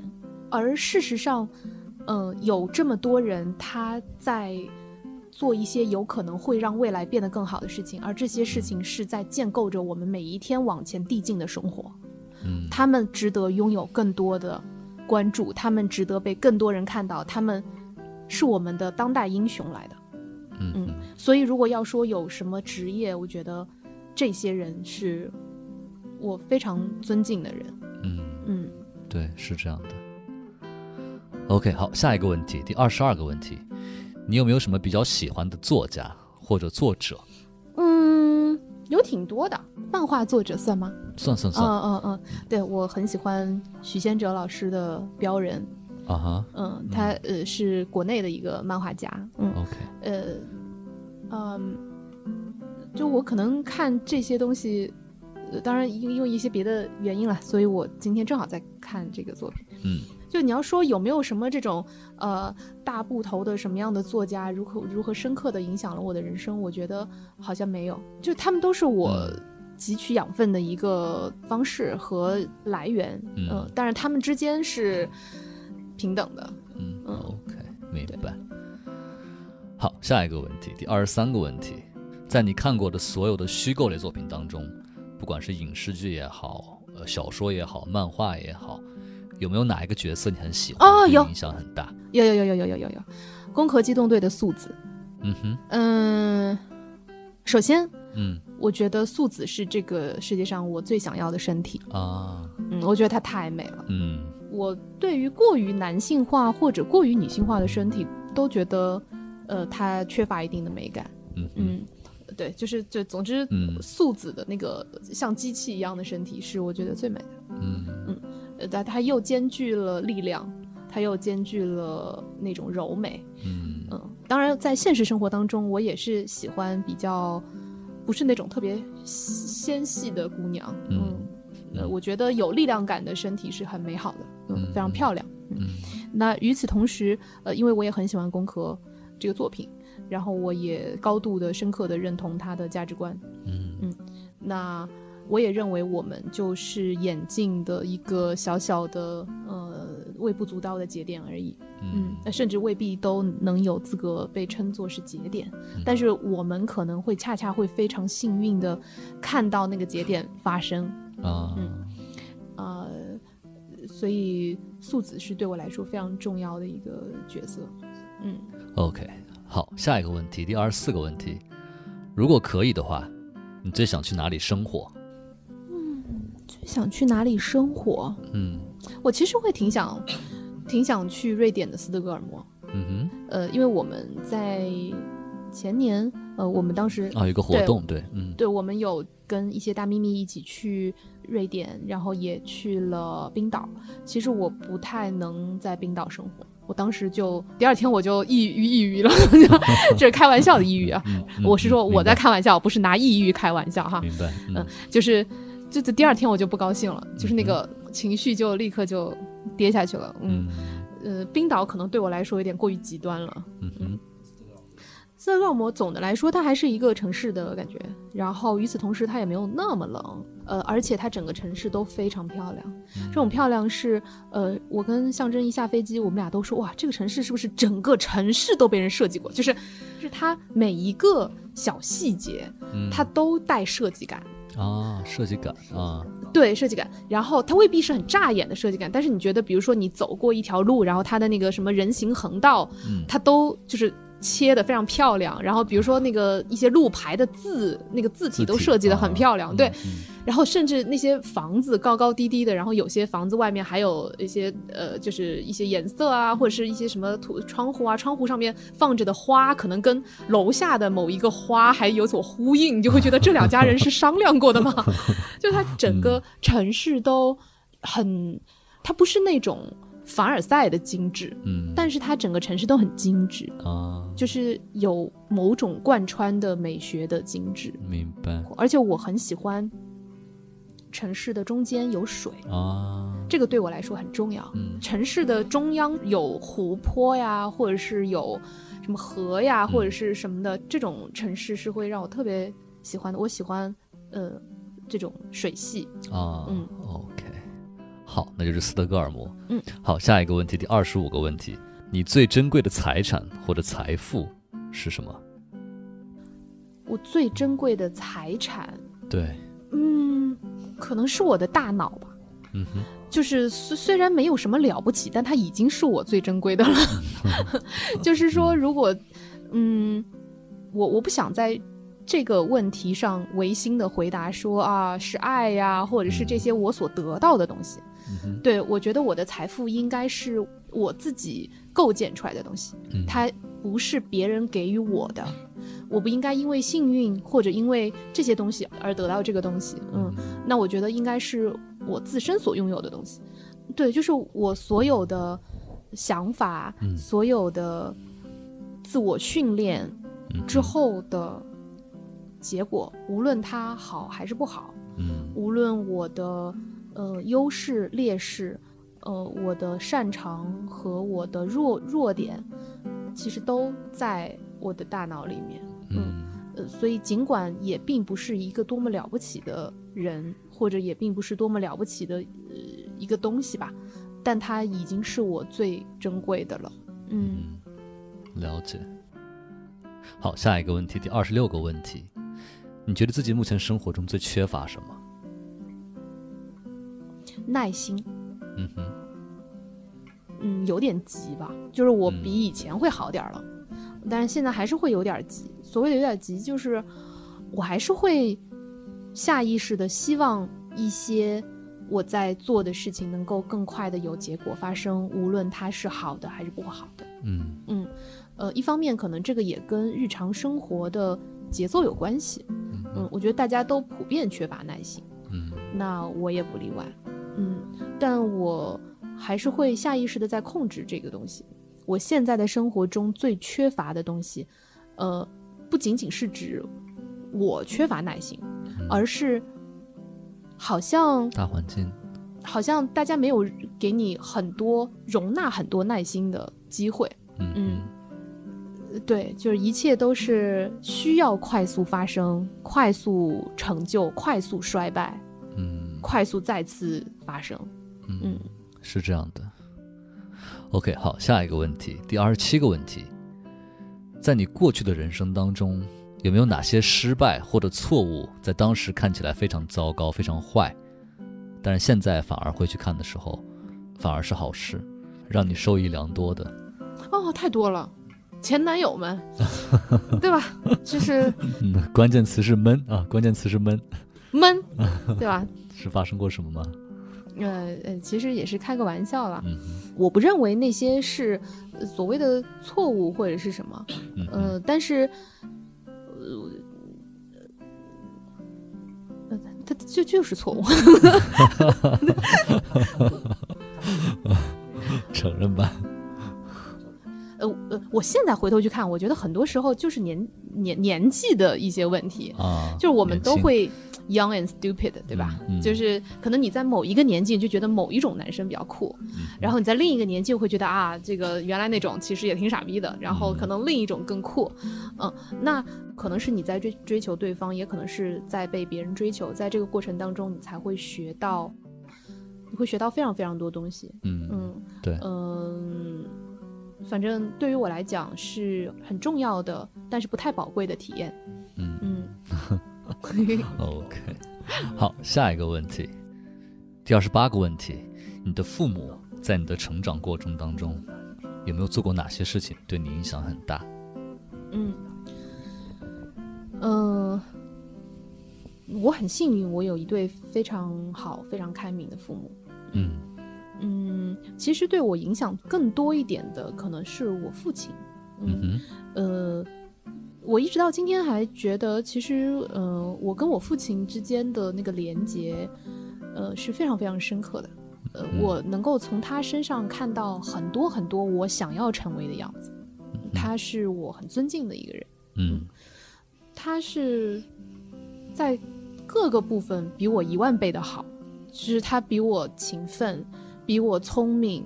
而事实上，呃，有这么多人他在做一些有可能会让未来变得更好的事情，而这些事情是在建构着我们每一天往前递进的生活。嗯他们值得拥有更多的关注，他们值得被更多人看到，他们是我们的当代英雄来的。嗯嗯所以，如果要说有什么职业，我觉得这些人是我非常尊敬的人。嗯，嗯，对，是这样的。OK，好，下一个问题，第二十二个问题，你有没有什么比较喜欢的作家或者作者？嗯，有挺多的。漫画作者算吗？嗯算算算，嗯嗯嗯，对我很喜欢许仙哲老师的《标人》。啊哈嗯，他呃是国内的一个漫画家。嗯，，OK，呃，嗯，就我可能看这些东西，呃、当然因因为一些别的原因了，所以我今天正好在看这个作品。嗯就你要说有没有什么这种呃大部头的什么样的作家，如何如何深刻的影响了我的人生？我觉得好像没有，就他们都是我嗯汲取养分的一个方式和来源。嗯呃当然他们之间是平等的。嗯嗯，OK，明白。好，下一个问题，第二十三个问题，在你看过的所有的虚构类作品当中，不管是影视剧也好，呃，小说也好，漫画也好，有没有哪一个角色你很喜欢？哦有影响很大。有有有有有有有有，攻壳机动队的素子。嗯哼，嗯，首先嗯我觉得素子是这个世界上我最想要的身体。啊，嗯，我觉得她太美了。嗯我对于过于男性化或者过于女性化的身体，都觉得，呃，它缺乏一定的美感。嗯嗯嗯，对，就是就总之，嗯素子的那个像机器一样的身体是我觉得最美的。嗯嗯呃，但它又兼具了力量，它又兼具了那种柔美。嗯嗯，当然，在现实生活当中，我也是喜欢比较不是那种特别纤细的姑娘。嗯嗯，呃，嗯我觉得有力量感的身体是很美好的，嗯，嗯非常漂亮。嗯那与此同时，呃，因为我也很喜欢《宫壳》这个作品，然后我也高度的、深刻的认同他的价值观。嗯嗯那我也认为我们就是眼镜的一个小小的呃微不足道的节点而已。嗯，那甚至未必都能有资格被称作是节点，但是我们可能会恰恰会非常幸运的看到那个节点发生。啊嗯呃，所以素子是对我来说非常重要的一个角色。嗯，，OK，好，下一个问题，第二十四个问题，如果可以的话，你最想去哪里生活？最想去哪里生活？嗯我其实会挺想，挺想去瑞典的斯德哥尔摩。嗯哼呃，因为我们在前年，呃，我们当时，啊，有一个活动，对，嗯对，我们有跟一些大咪咪一起去瑞典，然后也去了冰岛。其实我不太能在冰岛生活，我当时就第二天我就抑郁抑郁了，这是开玩笑的抑郁啊。嗯，嗯我是说我在，嗯开玩笑，不是拿抑郁开玩笑哈。明白，明白嗯，就是就就第二天我就不高兴了，就是那个情绪就立刻就跌下去了。嗯，嗯呃，冰岛可能对我来说有点过于极端了。嗯哼，斯德哥尔摩总的来说，它还是一个城市的感觉，然后与此同时，它也没有那么冷，呃，而且它整个城市都非常漂亮。这种漂亮是，呃，我跟象征一下飞机，我们俩都说，哇，这个城市是不是整个城市都被人设计过？就是，就是它每一个小细节，嗯它都带设计感。啊，设计感啊，对设计感，然后它未必是很扎眼的设计感，但是你觉得，比如说你走过一条路，然后它的那个什么人行横道，嗯它都就是切的非常漂亮，然后比如说那个一些路牌的字，那个字体都设计的很漂亮，对，嗯然后甚至那些房子高高低低的，然后有些房子外面还有一些呃，就是一些颜色啊，或者是一些什么土窗户啊，窗户上面放着的花，可能跟楼下的某一个花还有所呼应，你就会觉得这两家人是商量过的吗？就它整个城市都很，它不是那种凡尔赛的精致，嗯，但是它整个城市都很精致，啊，就是有某种贯穿的美学的精致。明白，而且我很喜欢城市的中间有水，啊，这个对我来说很重要。嗯城市的中央有湖泊呀，或者是有什么河呀，或者是什么的，这种城市是会让我特别喜欢的。我喜欢呃这种水系。啊，嗯，OK，好，那就是斯德哥尔摩。嗯，好，下一个问题，第二十五个问题，你最珍贵的财产或者财富是什么？我最珍贵的财产，对，嗯，可能是我的大脑吧。嗯哼，就是虽虽然没有什么了不起，但它已经是我最珍贵的了。就是说，如果，嗯，我我不想在这个问题上违心的回答说啊是爱呀，或者是这些我所得到的东西。嗯，对我觉得我的财富应该是我自己构建出来的东西，嗯它不是别人给予我的。我不应该因为幸运或者因为这些东西而得到这个东西。嗯，那我觉得应该是我自身所拥有的东西。对，就是我所有的想法，嗯所有的自我训练嗯之后的结果，无论它好还是不好，嗯无论我的呃优势劣势，呃我的擅长和我的弱弱点，其实都在我的大脑里面。嗯呃，所以尽管也并不是一个多么了不起的人，或者也并不是多么了不起的呃一个东西吧，但它已经是我最珍贵的了。嗯，嗯，了解。好，下一个问题，第二十六个问题，你觉得自己目前生活中最缺乏什么？耐心，嗯哼，嗯，有点急吧，就是我嗯比以前会好点儿了，但是现在还是会有点急。所谓的有点急，就是我还是会下意识的希望一些我在做的事情能够更快的有结果发生，无论它是好的还是不好的。嗯嗯，呃，一方面可能这个也跟日常生活的节奏有关系。嗯，我觉得大家都普遍缺乏耐心，嗯那我也不例外。嗯，但我还是会下意识的在控制这个东西。我现在的生活中最缺乏的东西，呃，不仅仅是指我缺乏耐心，而是好像大环境，好像大家没有给你很多容纳很多耐心的机会。嗯对，就是一切都是需要快速发生、快速成就、快速衰败、嗯快速再次发生。嗯，是这样的。OK，好，下一个问题，第二十七个问题，在你过去的人生当中，有没有哪些失败或者错误，在当时看起来非常糟糕、非常坏，但是现在反而回去看的时候，反而是好事，让你受益良多的？哦，太多了，前男友们，对吧？就是 嗯，关键词是闷啊，关键词是闷，闷，对吧？是发生过什么吗？呃呃，其实也是开个玩笑啦。嗯我不认为那些是呃所谓的错误或者是什么，嗯呃，但是，呃，呃它就就是错误。承认吧。呃呃，我现在回头去看，我觉得很多时候就是年年年纪的一些问题，啊，就是我们都会 young and stupid，对吧？嗯嗯。就是可能你在某一个年纪就觉得某一种男生比较酷，嗯然后你在另一个年纪会觉得啊，这个原来那种其实也挺傻逼的，然后可能另一种更酷，嗯，那可能是你在追追求对方，也可能是在被别人追求，在这个过程当中，你才会学到，你会学到非常非常多东西，嗯嗯对，嗯，反正对于我来讲是很重要的，但是不太宝贵的体验，嗯。嗯。OK，好，下一个问题，第二十八个问题，你的父母在你的成长过程当中有没有做过哪些事情对你影响很大？嗯，呃，我很幸运，我有一对非常好、非常开明的父母。嗯嗯，其实对我影响更多一点的，可能是我父亲。嗯哼呃，我一直到今天还觉得，其实，呃，我跟我父亲之间的那个连接，呃，是非常非常深刻的。呃，嗯我能够从他身上看到很多很多我想要成为的样子。他是我很尊敬的一个人。嗯他是在各个部分比我一万倍的好，就是他比我勤奋，比我聪明，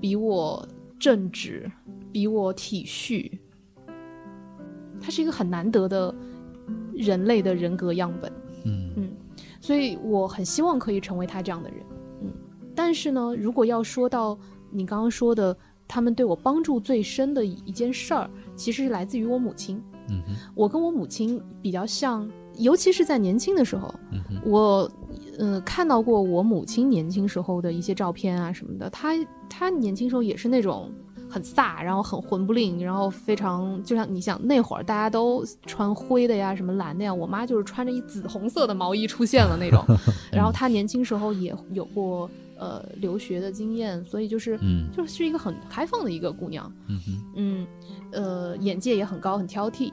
比我正直，比我体恤。他是一个很难得的人类的人格样本。嗯嗯，所以我很希望可以成为他这样的人。嗯，但是呢，如果要说到你刚刚说的，他们对我帮助最深的一件事儿，其实是来自于我母亲。嗯我跟我母亲比较像，尤其是在年轻的时候，嗯我呃看到过我母亲年轻时候的一些照片啊什么的，她她年轻时候也是那种很飒，然后很混不吝，然后非常就像你想那会儿大家都穿灰的呀，什么蓝的呀，我妈就是穿着一紫红色的毛衣出现了那种，然后她年轻时候也有过呃留学的经验，所以就是嗯就是一个很开放的一个姑娘，嗯嗯，呃，眼界也很高，很挑剔，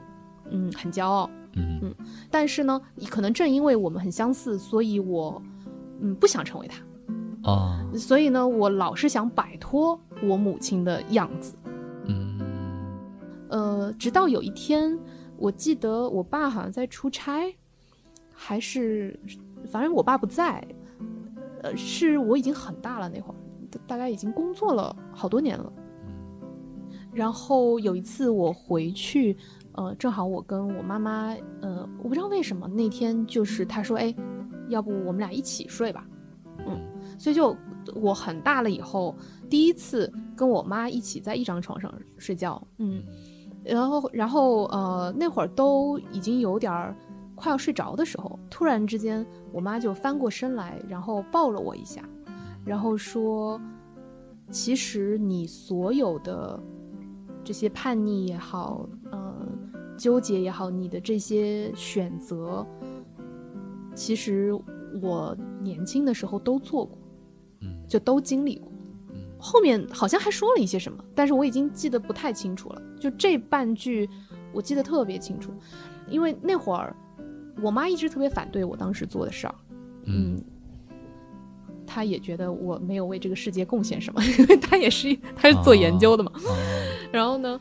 嗯，很骄傲。嗯嗯但是呢，可能正因为我们很相似，所以我，嗯，不想成为她。啊所以呢，我老是想摆脱我母亲的样子。嗯呃，直到有一天，我记得我爸好像在出差，还是反正我爸不在，呃，是我已经很大了那会儿，大大概已经工作了好多年了。然后有一次我回去，呃，正好我跟我妈妈，呃，我不知道为什么那天就是她说，哎，要不我们俩一起睡吧，嗯，所以就我很大了以后，第一次跟我妈一起在一张床上睡觉，嗯，然后然后呃那会儿都已经有点儿快要睡着的时候，突然之间我妈就翻过身来，然后抱了我一下，然后说，其实你所有的这些叛逆也好，呃，纠结也好，你的这些选择，其实我年轻的时候都做过，嗯就都经历过。嗯。后面好像还说了一些什么，但是我已经记得不太清楚了。就这半句，我记得特别清楚，因为那会儿我妈一直特别反对我当时做的事儿，嗯。她也觉得我没有为这个世界贡献什么，因为她也是她是做研究的嘛。啊然后呢，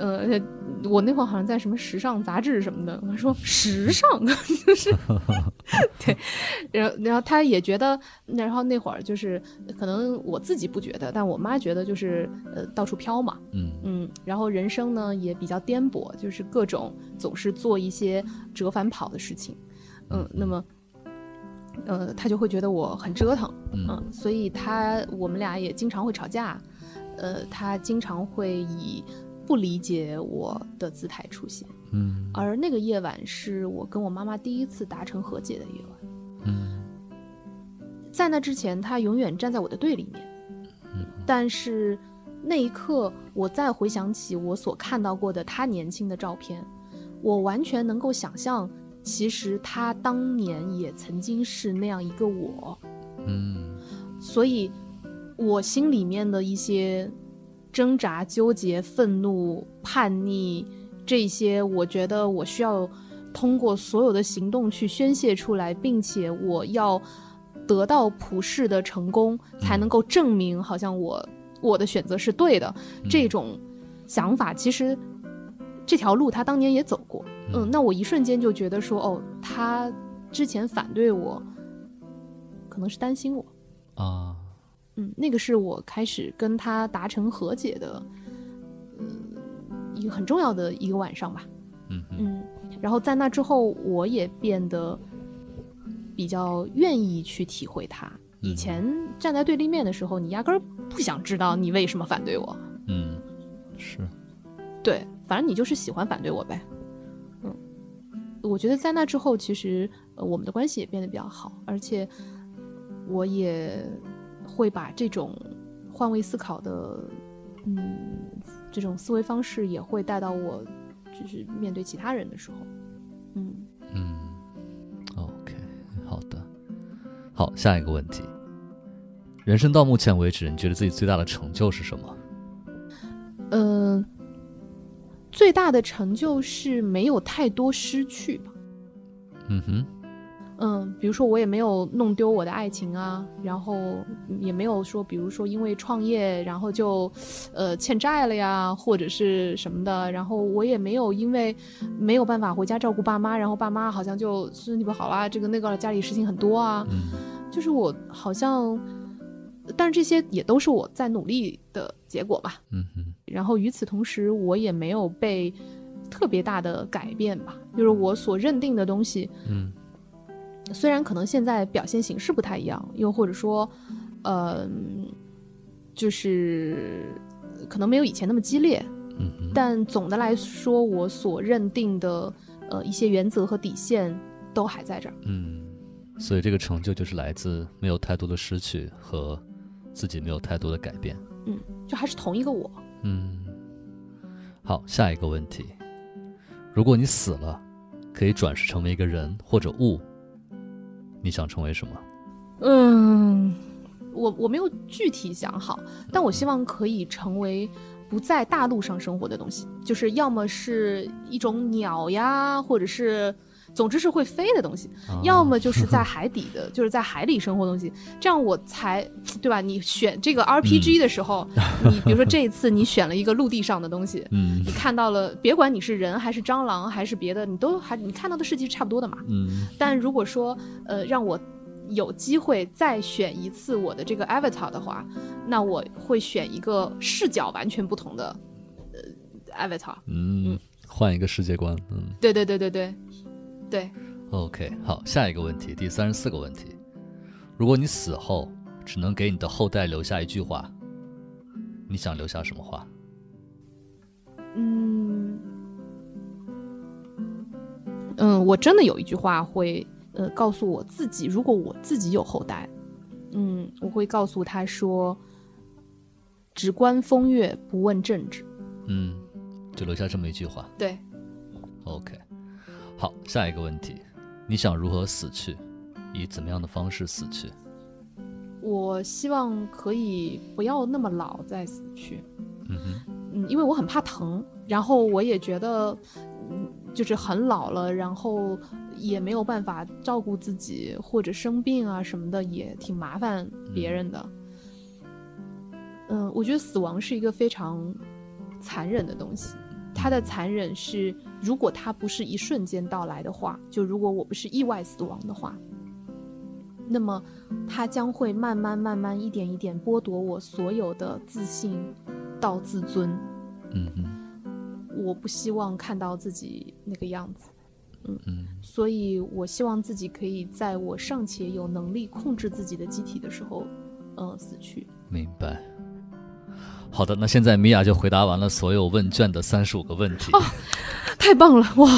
呃，我那会儿好像在什么时尚杂志什么的，我说时尚 就是 对，然后然后他也觉得，然后那会儿就是可能我自己不觉得，但我妈觉得就是呃到处飘嘛，嗯。嗯，然后人生呢也比较颠簸，就是各种总是做一些折返跑的事情，嗯，那么。呃，他就会觉得我很折腾，嗯。嗯，所以他我们俩也经常会吵架，呃，他经常会以不理解我的姿态出现，嗯而那个夜晚是我跟我妈妈第一次达成和解的夜晚。嗯在那之前，他永远站在我的队里面，嗯但是那一刻，我再回想起我所看到过的他年轻的照片，我完全能够想象，其实他当年也曾经是那样一个我。嗯所以，我心里面的一些挣扎、纠结、愤怒、叛逆，这些，我觉得我需要通过所有的行动去宣泄出来，并且我要得到普世的成功，才能够证明好像我我的选择是对的。这种想法，其实这条路他当年也走过。嗯，那我一瞬间就觉得说，哦，他之前反对我，可能是担心我。啊嗯，那个是我开始跟他达成和解的，嗯，一个很重要的一个晚上吧。嗯嗯嗯，然后在那之后，我也变得比较愿意去体会他。以前站在对立面的时候，你压根儿不想知道你为什么反对我，嗯是对，反正你就是喜欢反对我呗。嗯，我觉得在那之后，其实呃我们的关系也变得比较好，而且我也会把这种换位思考的，嗯，这种思维方式也会带到我就是面对其他人的时候，嗯。嗯，OK，好的，好，下一个问题，人生到目前为止，你觉得自己最大的成就是什么？嗯，最大的成就是没有太多失去吧。嗯哼，嗯，比如说我也没有弄丢我的爱情啊，然后也没有说，比如说因为创业然后就，呃，欠债了呀，或者是什么的，然后我也没有因为没有办法回家照顾爸妈，然后爸妈好像就身体不好啦，这个那个家里事情很多啊，就是我好像，但是这些也都是我在努力的结果吧，嗯哼，然后与此同时，我也没有被特别大的改变吧，就是我所认定的东西，嗯。虽然可能现在表现形式不太一样，又或者说，呃，就是可能没有以前那么激烈，嗯，但总的来说，我所认定的呃一些原则和底线都还在这儿。嗯，所以这个成就就是来自没有太多的失去和自己没有太多的改变。嗯，就还是同一个我。嗯，好，下一个问题，如果你死了，可以转世成为一个人或者物。你想成为什么？嗯，我我没有具体想好，但我希望可以成为不在大陆上生活的东西，就是要么是一种鸟呀，或者是，总之是会飞的东西，要么就是在海底的，就是在海里生活东西，这样我才对吧？你选这个 RPG 的时候，你比如说这一次你选了一个陆地上的东西，嗯，你看到了，别管你是人还是蟑螂还是别的，你都还你看到的世界是差不多的嘛，嗯，但如果说呃让我有机会再选一次我的这个 avatar 的话，那我会选一个视角完全不同的呃 avatar，嗯，换一个世界观，嗯，对对对对对对。OK，好，下一个问题，第三十四个问题，如果你死后只能给你的后代留下一句话，你想留下什么话？嗯，嗯，我真的有一句话会呃告诉我自己，如果我自己有后代，嗯，我会告诉他说，只观风月，不问政治。嗯，就留下这么一句话。对，OK，好，下一个问题，你想如何死去？以怎么样的方式死去？我希望可以不要那么老再死去。嗯哼，嗯，因为我很怕疼，然后我也觉得，嗯，就是很老了，然后也没有办法照顾自己，或者生病啊什么的，也挺麻烦别人的。嗯，我觉得死亡是一个非常残忍的东西，它的残忍是，如果它不是一瞬间到来的话，就如果我不是意外死亡的话，那么它将会慢慢慢慢一点一点剥夺我所有的自信到自尊。嗯哼，我不希望看到自己那个样子，嗯嗯所以我希望自己可以在我尚且有能力控制自己的机体的时候，呃，死去。明白。好的，那现在米娅就回答完了所有问卷的三十五个问题，太棒了，哇！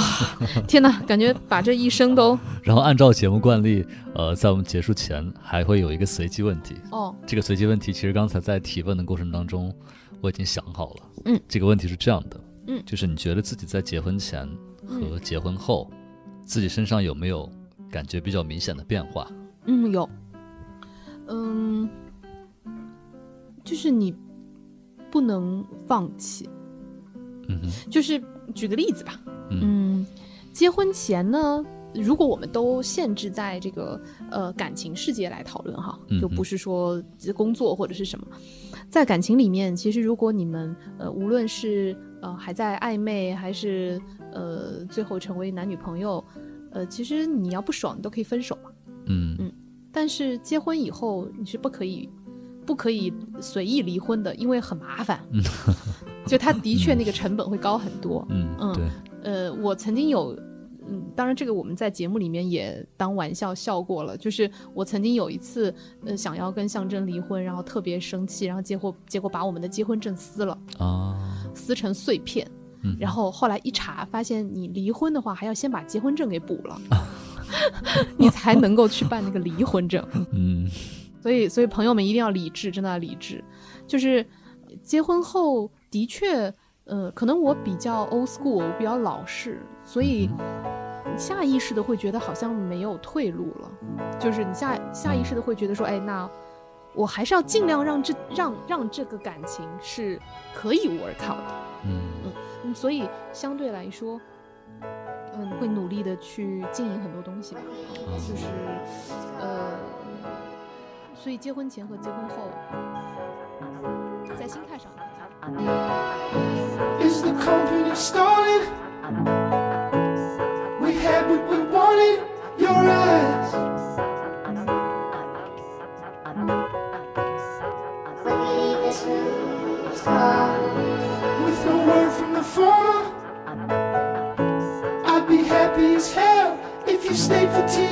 天哪，感觉把这一生都 然后按照节目惯例，呃，在我们结束前还会有一个随机问题。哦，这个随机问题其实刚才在提问的过程当中，我已经想好了。嗯，这个问题是这样的，嗯就是你觉得自己在结婚前和结婚后，自己身上有没有感觉比较明显的变化？嗯，有，嗯，就是你不能放弃。嗯哼，就是举个例子吧，嗯嗯，结婚前呢，如果我们都限制在这个呃感情世界来讨论哈，嗯就不是说工作或者是什么，在感情里面，其实如果你们呃无论是呃还在暧昧，还是呃最后成为男女朋友，呃，其实你要不爽，你都可以分手嘛。嗯嗯但是结婚以后，你是不可以不可以随意离婚的，因为很麻烦。就它的确那个成本会高很多。嗯嗯对，呃，我曾经有，嗯，当然这个我们在节目里面也当玩笑笑过了。就是我曾经有一次，呃，想要跟象征离婚，然后特别生气，然后结果结果把我们的结婚证撕了，啊，撕成碎片。嗯，然后后来一查，发现你离婚的话，还要先把结婚证给补了，你才能够去办那个离婚证。嗯所以，所以朋友们一定要理智，真的要理智。就是结婚后的确，呃，可能我比较 old school，我比较老式，所以下意识的会觉得好像没有退路了。就是你下下意识的会觉得说，哎，那我还是要尽量让这让让这个感情是可以 work out 的。嗯嗯，所以相对来说，嗯，会努力的去经营很多东西吧，就是呃，所以结婚前和结婚后，在心态上。Is the company started? We had what we wanted, your eyes. When we leave this room, gone. With no word from the former, I'd be happy as hell if you stayed for tea.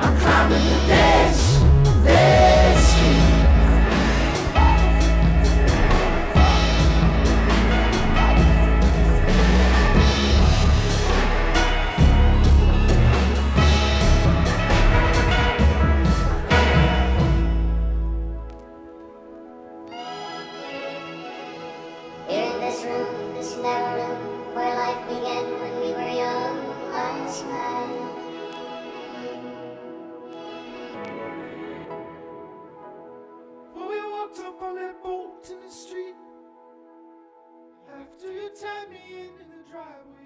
I'm climbing the dash, dash me in in the driveway.